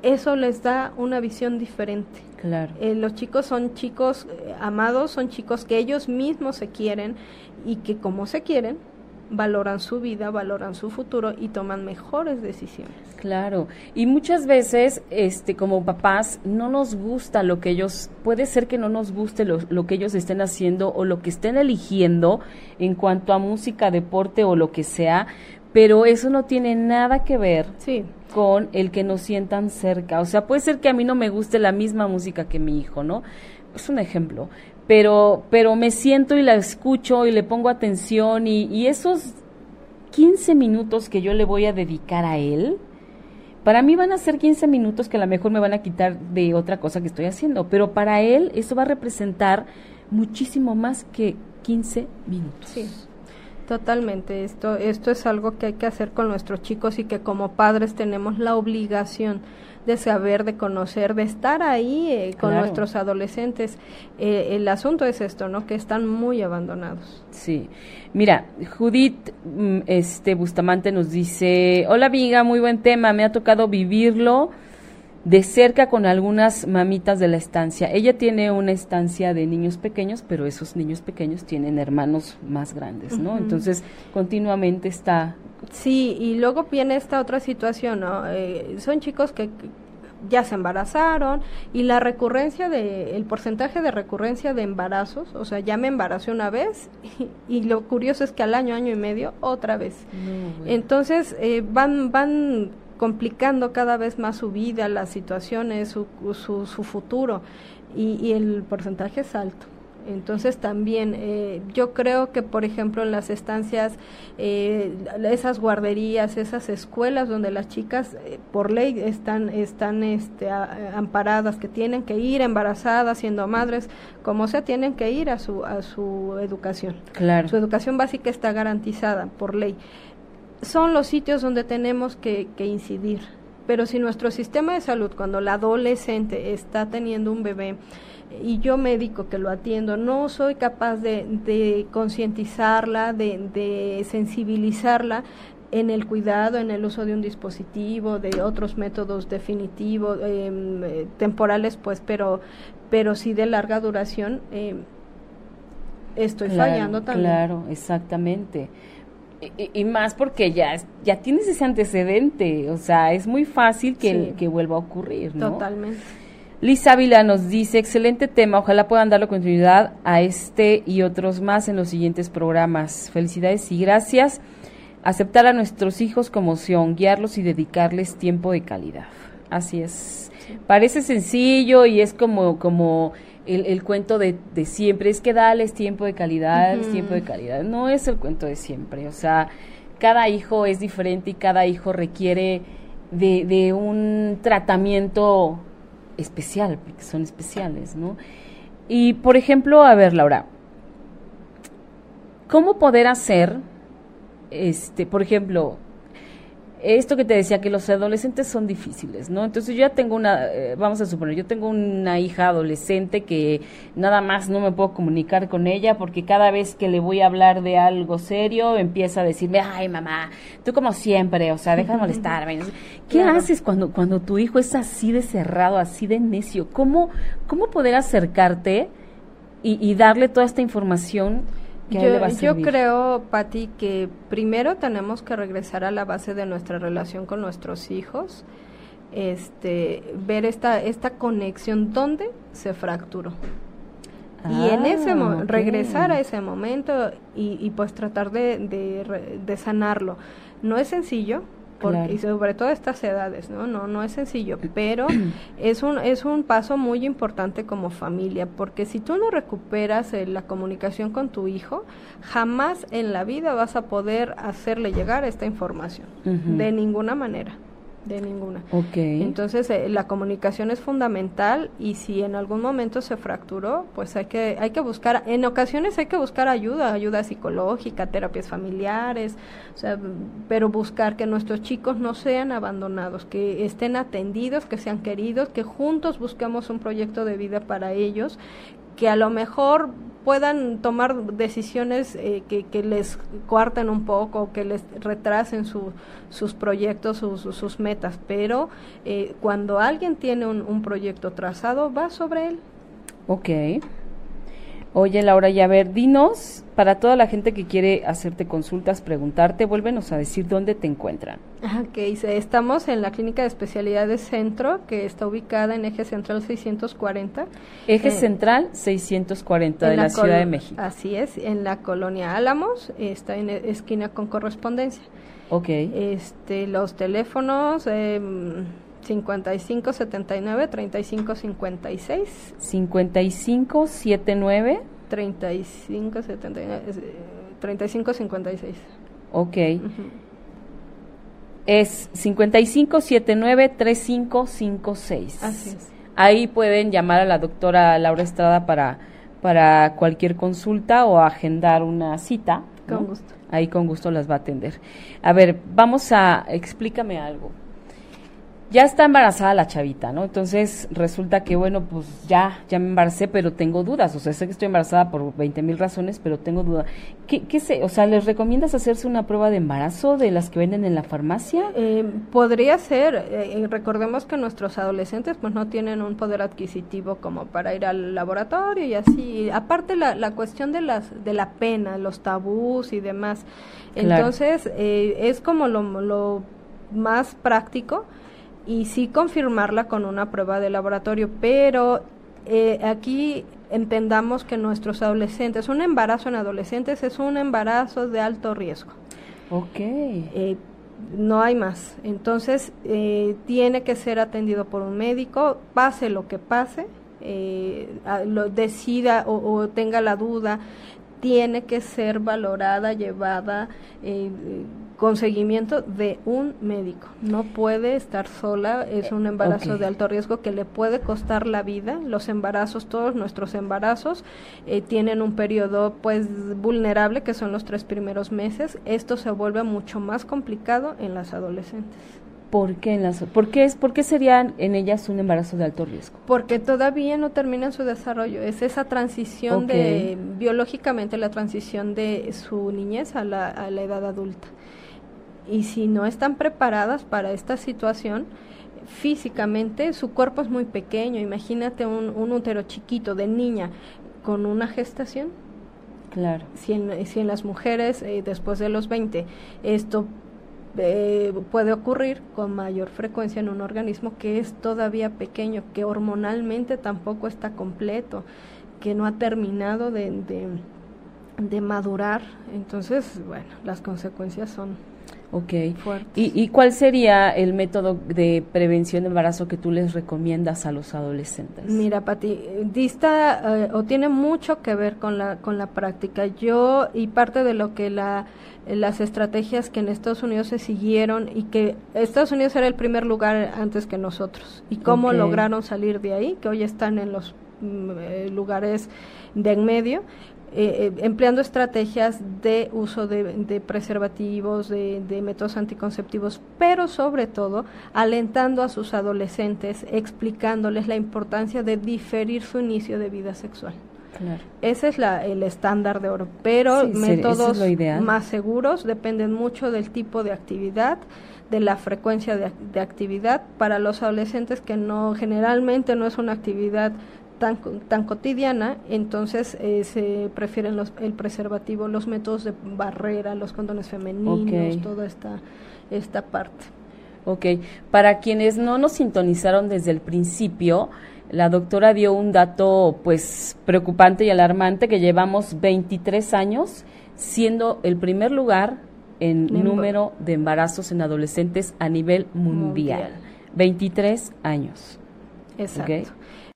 eso les da una visión diferente.
Claro.
Eh, los chicos son chicos eh, amados, son chicos que ellos mismos se quieren y que como se quieren, valoran su vida, valoran su futuro y toman mejores decisiones.
Claro, y muchas veces, este, como papás, no nos gusta lo que ellos, puede ser que no nos guste lo, lo, que ellos estén haciendo o lo que estén eligiendo en cuanto a música, deporte o lo que sea, pero eso no tiene nada que ver
sí.
con el que nos sientan cerca. O sea, puede ser que a mí no me guste la misma música que mi hijo, ¿no? Es un ejemplo, pero, pero me siento y la escucho y le pongo atención y, y esos 15 minutos que yo le voy a dedicar a él, para mí van a ser 15 minutos que a lo mejor me van a quitar de otra cosa que estoy haciendo, pero para él eso va a representar muchísimo más que 15 minutos.
Sí. Totalmente, esto, esto es algo que hay que hacer con nuestros chicos y que como padres tenemos la obligación de saber, de conocer, de estar ahí eh, con
Claro.
nuestros adolescentes. Eh, el asunto es esto, ¿no? Que están muy abandonados.
Sí. Mira, Judith mm, este Bustamante nos dice, "Hola amiga, muy buen tema, me ha tocado vivirlo de cerca con algunas mamitas de la estancia. Ella tiene una estancia de niños pequeños, pero esos niños pequeños tienen hermanos más grandes, ¿no? Entonces, continuamente está
Sí, y luego viene esta otra situación, ¿no? Eh, son chicos que que ya se embarazaron y la recurrencia de, el porcentaje de recurrencia de embarazos, o sea, ya me embaracé una vez (laughs) y, lo curioso es que al año, año y medio, otra vez. Entonces eh, van, van complicando cada vez más su vida, las situaciones, su, su, su futuro y, y el porcentaje es alto. Entonces también eh, yo creo que, por ejemplo, en las estancias, eh, esas guarderías, esas escuelas donde las chicas eh, por ley están, están este, a- amparadas, que tienen que ir embarazadas, siendo madres, como sea, tienen que ir a su, a su educación.
claro.
Su educación básica está garantizada por ley. Son los sitios donde tenemos que, que incidir. Pero si nuestro sistema de salud, cuando la adolescente está teniendo un bebé y yo médico que lo atiendo, no soy capaz de, de concientizarla, de, de sensibilizarla en el cuidado, en el uso de un dispositivo, de otros métodos definitivos, em, eh, temporales, pues, pero, pero sí de larga duración, em, estoy
Claro,
fallando también.
Claro, exactamente. Y, más porque ya, ya tienes ese antecedente, o sea, es muy fácil que,
Sí.
que vuelva a ocurrir, ¿no?
Totalmente.
Liz Ávila nos dice, excelente tema, ojalá puedan darle continuidad a este y otros más en los siguientes programas. Felicidades y gracias. Aceptar a nuestros hijos como son, guiarlos y dedicarles tiempo de calidad. Así es. Parece sencillo y es como, como el, el cuento de, de siempre, es que dales tiempo de calidad, tiempo de calidad. No es el cuento de siempre, o sea, cada hijo es diferente y cada hijo requiere de, de un tratamiento especial, porque son especiales, ¿no? Y, por ejemplo, a ver, Laura, ¿cómo poder hacer, este, por ejemplo, esto que te decía, que los adolescentes son difíciles, ¿no? Entonces yo ya tengo una, eh, vamos a suponer, yo tengo una hija adolescente que nada más no me puedo comunicar con ella porque cada vez que le voy a hablar de algo serio empieza a decirme, ay mamá, tú como siempre, o sea, deja de molestarme. ¿Qué
Claro.
haces cuando, cuando tu hijo es así de cerrado, así de necio? ¿Cómo, cómo poder acercarte y, y darle toda esta información le va a
Yo, yo creo, Patti, que primero tenemos que regresar a la base de nuestra relación con nuestros hijos, este, ver esta, esta conexión, ¿dónde se fracturó? y en ese
Ah,
mo-
ok.
regresar a ese momento y, y pues tratar de, de sanarlo. No es sencillo, porque,
Claro.
y sobre todo estas edades, ¿no? No, no es sencillo, (clears throat) pero es un, es un paso muy importante como familia, porque si tú no recuperas eh, la comunicación con tu hijo, jamás en la vida vas a poder hacerle llegar esta información, de ninguna manera, de ninguna.
Ok.
Entonces eh, la comunicación es fundamental y si en algún momento se fracturó, pues hay que hay que buscar, en ocasiones hay que buscar ayuda, ayuda psicológica, terapias familiares, o sea, pero buscar que nuestros chicos no sean abandonados, que estén atendidos, que sean queridos, que juntos busquemos un proyecto de vida para ellos que a lo mejor puedan tomar decisiones eh, que, les coarten un poco, que les retrasen sus proyectos, sus, sus metas, pero eh, cuando alguien tiene un, un proyecto trazado, va sobre él.
Ok. Oye, Laura, y a ver, dinos, para toda la gente que quiere hacerte consultas, preguntarte, vuélvenos a decir dónde te encuentran.
Ok, estamos en la Clínica de Especialidades Centro, que está ubicada en Eje Central 640.
Eje eh, Central 640 de la, Ciudad de México.
Así es, en la colonia Álamos, está en esquina con correspondencia.
Ok.
Este, los teléfonos... Eh, 55 79 35 56
55 79
35 79 35 56
Ok. Es 55 79 35 56.
Así es.
Ahí pueden llamar a la doctora Laura Estrada para, para cualquier consulta o agendar una cita.
Con gusto.
Ahí con gusto las va a atender. A ver, vamos a, explícame algo ya está embarazada la chavita, ¿no? Entonces resulta que, bueno, pues ya, ya me embaracé, pero tengo dudas. O sea, sé que estoy embarazada por 20 mil razones, pero tengo dudas. ¿Qué, ¿Qué sé? O sea, ¿les recomiendas hacerse una prueba de embarazo de las que venden en la farmacia?
Eh, podría ser. Eh, recordemos que nuestros adolescentes, pues no tienen un poder adquisitivo como para ir al laboratorio y así. Aparte, la, la cuestión de, las, de la pena, los tabús y demás. Entonces, eh, es como lo, lo más práctico y sí confirmarla con una prueba de laboratorio, pero eh, aquí entendamos que nuestros adolescentes, un embarazo en adolescentes es un embarazo de alto riesgo.
Ok.
Eh, no hay más. Entonces, eh, tiene que ser atendido por un médico, pase lo que pase, lo decida o, o, tenga la duda, tiene que ser valorada, llevada con seguimiento de un médico. No puede estar sola, es un embarazo de alto riesgo que le puede costar la vida. Los embarazos, todos nuestros embarazos, eh, tienen un periodo pues vulnerable que son los tres primeros meses. Esto se vuelve mucho más complicado en las adolescentes.
¿Por qué, en las, por, qué es, ¿Por qué serían en ellas un embarazo de alto riesgo?
Porque todavía no terminan su desarrollo. Es esa transición de, biológicamente, la transición de su niñez a la, a la edad adulta y si no están preparadas para esta situación, físicamente su cuerpo es muy pequeño. Imagínate un, un útero chiquito de niña con una gestación.
Claro.
Si en, si en las mujeres eh, después de los 20 esto eh, puede ocurrir con mayor frecuencia en un organismo que es todavía pequeño, que hormonalmente tampoco está completo, que no ha terminado de, de, de madurar. Entonces, bueno, las consecuencias son
Ok. ¿Y, ¿Y, cuál sería el método de prevención de embarazo que tú les recomiendas a los adolescentes?
Mira, Pati, dista eh, o tiene mucho que ver con la, con la práctica. Yo, y parte de lo que la, las estrategias que en Estados Unidos se siguieron y que Estados Unidos era el primer lugar antes que nosotros. Y cómo lograron salir de ahí, que hoy están en los mm, eh, lugares de en medio, eh, eh, empleando estrategias de uso de, preservativos, de, métodos anticonceptivos, pero sobre todo alentando a sus adolescentes, explicándoles la importancia de diferir su inicio de vida sexual. Ese es la, el estándar de oro, pero métodos más seguros dependen mucho del tipo de actividad, de la frecuencia de, de, actividad. Para los adolescentes que no generalmente no es una actividad tan, tan cotidiana, entonces eh, se prefieren los, el preservativo, los métodos de barrera, los condones femeninos, toda esta, esta parte.
Ok, para quienes no nos sintonizaron desde el principio, la doctora dio un dato pues preocupante y alarmante que llevamos 23 años siendo el primer lugar en número de embarazos en adolescentes a nivel mundial. 23 años.
Exacto.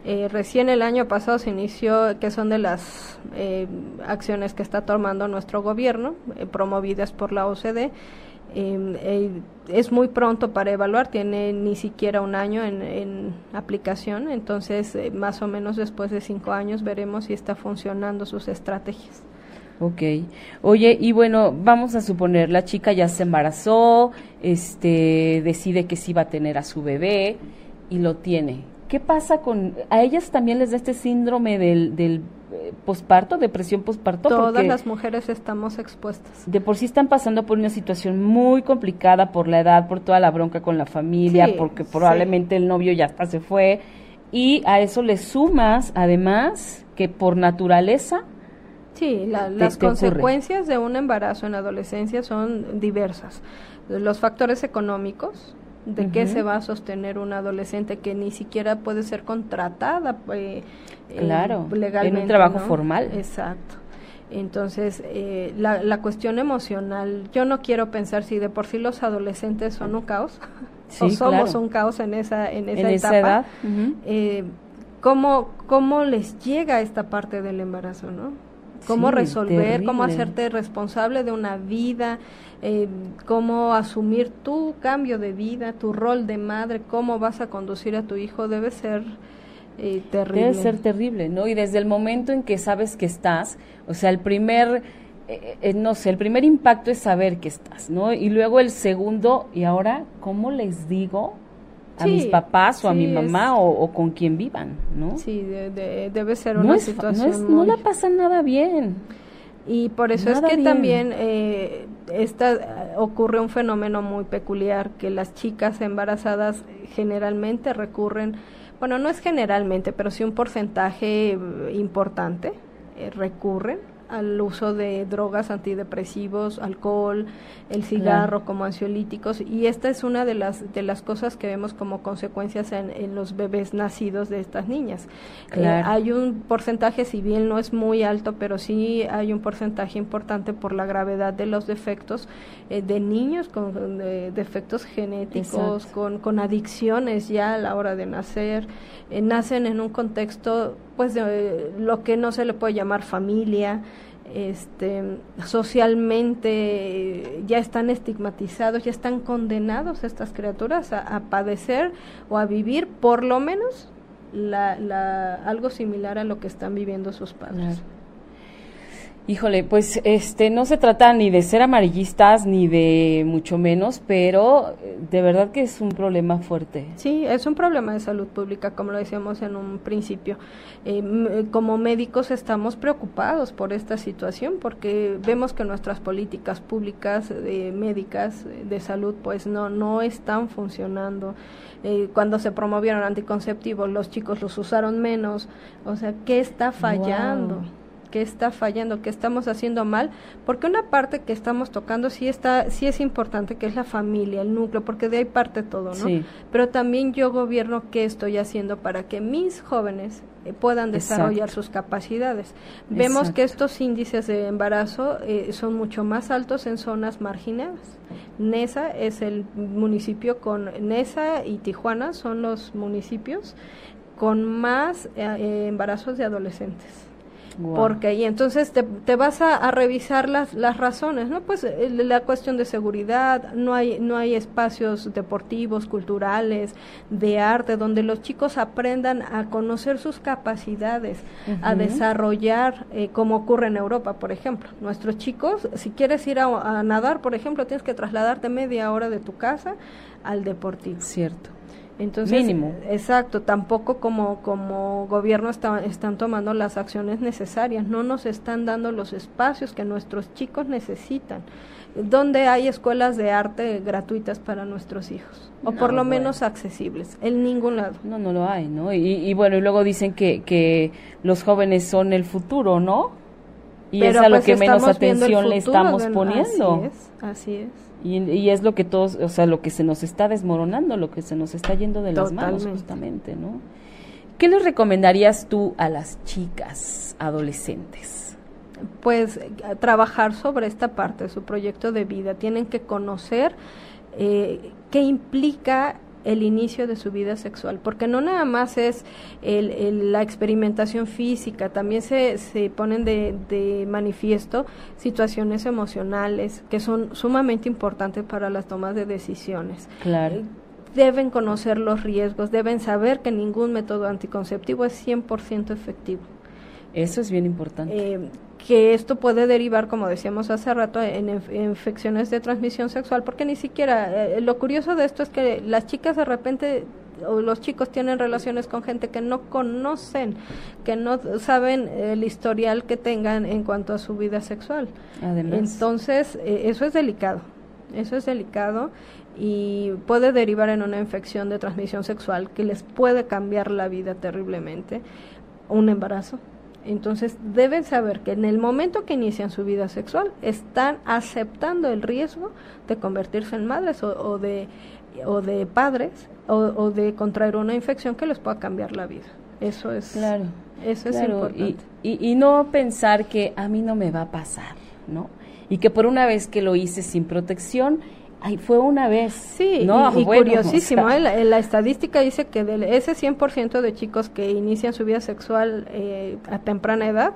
Eh, recién el año pasado se inició, que son de las eh, acciones que está tomando nuestro gobierno, eh, promovidas por la OCDE. es muy pronto para evaluar, tiene ni siquiera un año en, en aplicación, entonces más o menos después de cinco años veremos si está funcionando sus estrategias.
Ok. Oye, y bueno, vamos a suponer, la chica ya se embarazó, este, decide que sí va a tener a su bebé y lo tiene ¿qué pasa con, a ellas también les da este síndrome del, del eh, posparto, depresión posparto?
Todas las mujeres estamos expuestas.
De por sí están pasando por una situación muy complicada por la edad, por toda la bronca con la familia, porque probablemente el novio ya hasta se fue, y a eso le sumas, además, que por naturaleza
Sí, las consecuencias de un embarazo en adolescencia son diversas. Los factores económicos, de qué se va a sostener una adolescente que ni siquiera puede ser contratada
eh, claro, legalmente. En un trabajo formal.
Exacto. Entonces, eh, la, la, cuestión emocional, yo no quiero pensar si de por sí los adolescentes son un caos, (laughs) o somos un caos en esa, en esa etapa. edad. eh, ¿cómo, ¿Cómo les llega esta parte del embarazo, no? cómo resolver, cómo hacerte responsable de una vida, eh, cómo asumir tu cambio de vida, tu rol de madre, cómo vas a conducir a tu hijo, debe ser eh, terrible.
Debe ser terrible, ¿no? Y desde el momento en que sabes que estás, o sea, el primer, eh, no sé, el primer impacto es saber que estás, ¿no? Y luego el segundo, ¿y ahora cómo les digo? a mis papás o a mi mamá o, con quien vivan, ¿no?
Sí, debe ser una situación
no, la pasa nada bien.
Y por eso es que también eh, esta, ocurre un fenómeno muy peculiar, que las chicas embarazadas generalmente recurren, bueno, no es generalmente, pero sí un porcentaje eh, importante, eh, recurren al uso de drogas antidepresivos, alcohol, el cigarro como ansiolíticos. Y esta es una de las de las cosas que vemos como consecuencias en, en los bebés nacidos de estas niñas. Eh, hay un porcentaje, si bien no es muy alto, pero sí hay un porcentaje importante por la gravedad de los defectos eh, de niños con defectos genéticos, con, con adicciones ya a la hora de nacer, eh, nacen en un contexto pues de lo que no se le puede llamar familia, este, socialmente ya están estigmatizados, ya están condenados estas criaturas a, padecer o a vivir por lo menos la, la, algo similar a lo que están viviendo sus padres.
Híjole, pues este no se trata ni de ser amarillistas ni de mucho menos, pero eh, de verdad que es un problema fuerte.
Sí, es un problema de salud pública, como lo decíamos en un principio. Eh, eh, como médicos estamos preocupados por esta situación porque vemos que nuestras políticas públicas médicas de salud pues no no están funcionando. cuando se promovieron anticonceptivos, los chicos los usaron menos. O sea, ¿qué está fallando? Qué está fallando, qué estamos haciendo mal, porque una parte que estamos tocando sí está, sí es importante, que es la familia, el núcleo, porque de ahí parte todo, ¿no? Pero también yo gobierno qué estoy haciendo para que mis jóvenes eh, puedan desarrollar sus capacidades. Vemos que estos índices de embarazo eh, son mucho más altos en zonas marginadas. Nesa es el municipio con Nesa y Tijuana son los municipios con más eh, embarazos de adolescentes. Porque y entonces te, te vas a, revisar las, las razones, ¿no? Pues eh, la cuestión de seguridad, no hay no hay espacios deportivos, culturales, de arte donde los chicos aprendan a conocer sus capacidades, a desarrollar eh, como ocurre en Europa, por ejemplo. Nuestros chicos, si quieres ir a nadar, por ejemplo, tienes que trasladarte media hora de tu casa al deportivo.
Cierto.
Entonces, Mínimo. Exacto, tampoco como, como gobierno están tomando las acciones necesarias, no nos están dando los espacios que nuestros chicos necesitan. donde hay escuelas de arte gratuitas para nuestros hijos? O por lo menos accesibles, en ningún lado.
No, no lo hay, ¿no? Y, y bueno, y luego dicen que, que los jóvenes son el futuro, ¿no? Y es a lo pues que menos atención le estamos poniendo.
Así es, así es.
Y, es lo que todos, o sea, lo que se nos está desmoronando, lo que se nos está yendo de las manos justamente, ¿no? ¿Qué les recomendarías tú a las chicas adolescentes?
Pues trabajar sobre esta parte de su proyecto de vida. Tienen que conocer eh, qué implica el inicio de su vida sexual, porque no nada más es el, la experimentación física, también se, se ponen de, de, manifiesto situaciones emocionales que son sumamente importantes para las tomas de decisiones.
Claro. Eh,
deben conocer los riesgos, deben saber que ningún método anticonceptivo es 100% efectivo.
Eso es bien importante.
Eh, que esto puede derivar, como decíamos hace rato, en, infecciones de transmisión sexual, porque ni siquiera, eh, lo curioso de esto es que las chicas de repente o los chicos tienen relaciones con gente que no conocen, que no saben el historial que tengan en cuanto a su vida sexual. Entonces, eh, eso es delicado. Eso es delicado y puede derivar en una infección de transmisión sexual que les puede cambiar la vida terriblemente, un embarazo. Entonces deben saber que en el momento que inician su vida sexual están aceptando el riesgo de convertirse en madres o, de, o de padres o, de contraer una infección que les pueda cambiar la vida. Eso es,
claro,
eso es importante.
Y, y no pensar que a mí no me va a pasar, ¿no? Y que por una vez que lo hice sin protección, Ay, fue una vez.
Sí, ¿no? y, curiosísimo, ¿eh? la, estadística dice que de ese 100% de chicos que inician su vida sexual eh, a temprana edad,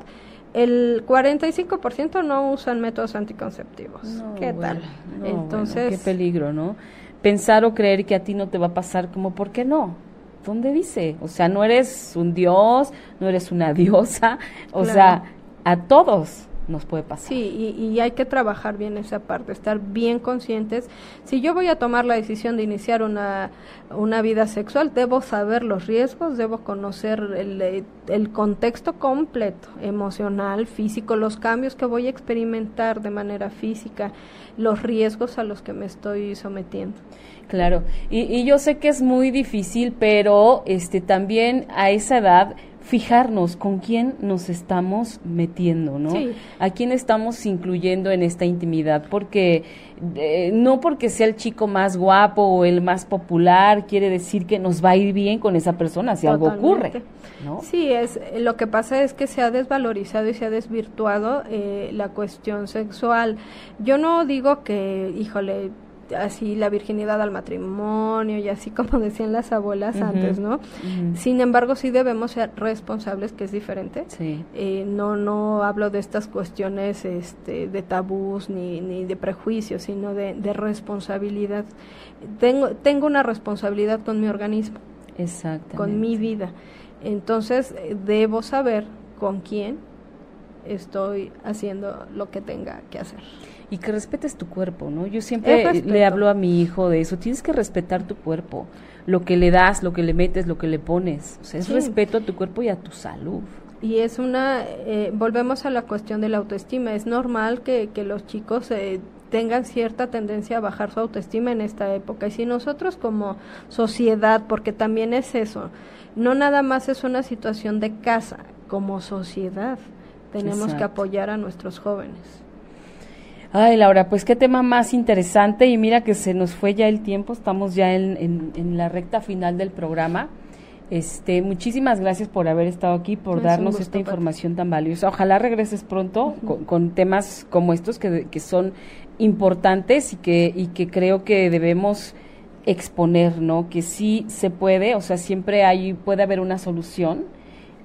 el 45% no usan métodos anticonceptivos. ¿Qué tal?
Entonces, qué peligro, ¿no? Pensar o creer que a ti no te va a pasar como, ¿por qué no? ¿Dónde dice? O sea, no eres un dios, no eres una (laughs) diosa, o sea, a todos nos puede pasar.
Sí, y, hay que trabajar bien esa parte, estar bien conscientes. Si yo voy a tomar la decisión de iniciar una, una vida sexual, debo saber los riesgos, debo conocer el, el contexto completo, emocional, físico, los cambios que voy a experimentar de manera física, los riesgos a los que me estoy sometiendo.
Claro, y, y yo sé que es muy difícil, pero este también a esa edad fijarnos con quién nos estamos metiendo, ¿no? A quién estamos incluyendo en esta intimidad, porque eh, no porque sea el chico más guapo o el más popular quiere decir que nos va a ir bien con esa persona si algo ocurre, ¿no?
Sí, es lo que pasa es que se ha desvalorizado y se ha desvirtuado eh, la cuestión sexual. Yo no digo que, híjole, así la virginidad al matrimonio y así como (laughs) decían las abuelas antes, ¿no? Sin embargo, sí debemos ser responsables, que es diferente. Eh, no, no hablo de estas cuestiones este, de tabús ni, ni de prejuicios, sino de, de responsabilidad. Tengo, tengo una responsabilidad con mi organismo, con mi vida. Entonces, eh, debo saber con quién estoy haciendo lo que tenga que hacer
y que respetes tu cuerpo, ¿no? Yo siempre le hablo a mi hijo de eso, tienes que respetar tu cuerpo, lo que le das, lo que le metes, lo que le pones, o sea, es respeto a tu cuerpo y a tu salud.
Y es una, eh, volvemos a la cuestión de la autoestima, es normal que, que los chicos eh, tengan cierta tendencia a bajar su autoestima en esta época. Y si nosotros como sociedad, porque también es eso, no nada más es una situación de casa, como sociedad tenemos que apoyar a nuestros jóvenes.
Ay, Laura, pues qué tema más interesante y mira que se nos fue ya el tiempo, estamos ya en, en, la recta final del programa. Este, muchísimas gracias por haber estado aquí, por darnos esta información tan valiosa. Ojalá regreses pronto con, temas como estos que, que, son importantes y que, y que creo que debemos exponer, ¿no? Que sí se puede, o sea, siempre hay, puede haber una solución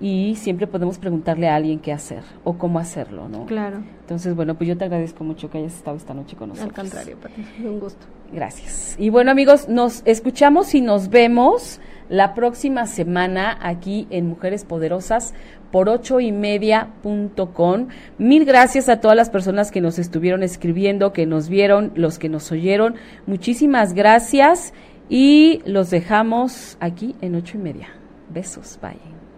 y siempre podemos preguntarle a alguien qué hacer o cómo hacerlo, ¿no?
Claro.
Entonces, bueno, pues yo te agradezco mucho que hayas estado esta noche con nosotros.
Al contrario, Pati, un gusto.
Gracias. Y bueno, amigos, nos escuchamos y nos vemos la próxima semana aquí en Mujeres Poderosas por ocho y media punto com. Mil gracias a todas las personas que nos estuvieron escribiendo, que nos vieron, los que nos oyeron. Muchísimas gracias y los dejamos aquí en ocho y media. Besos, bye.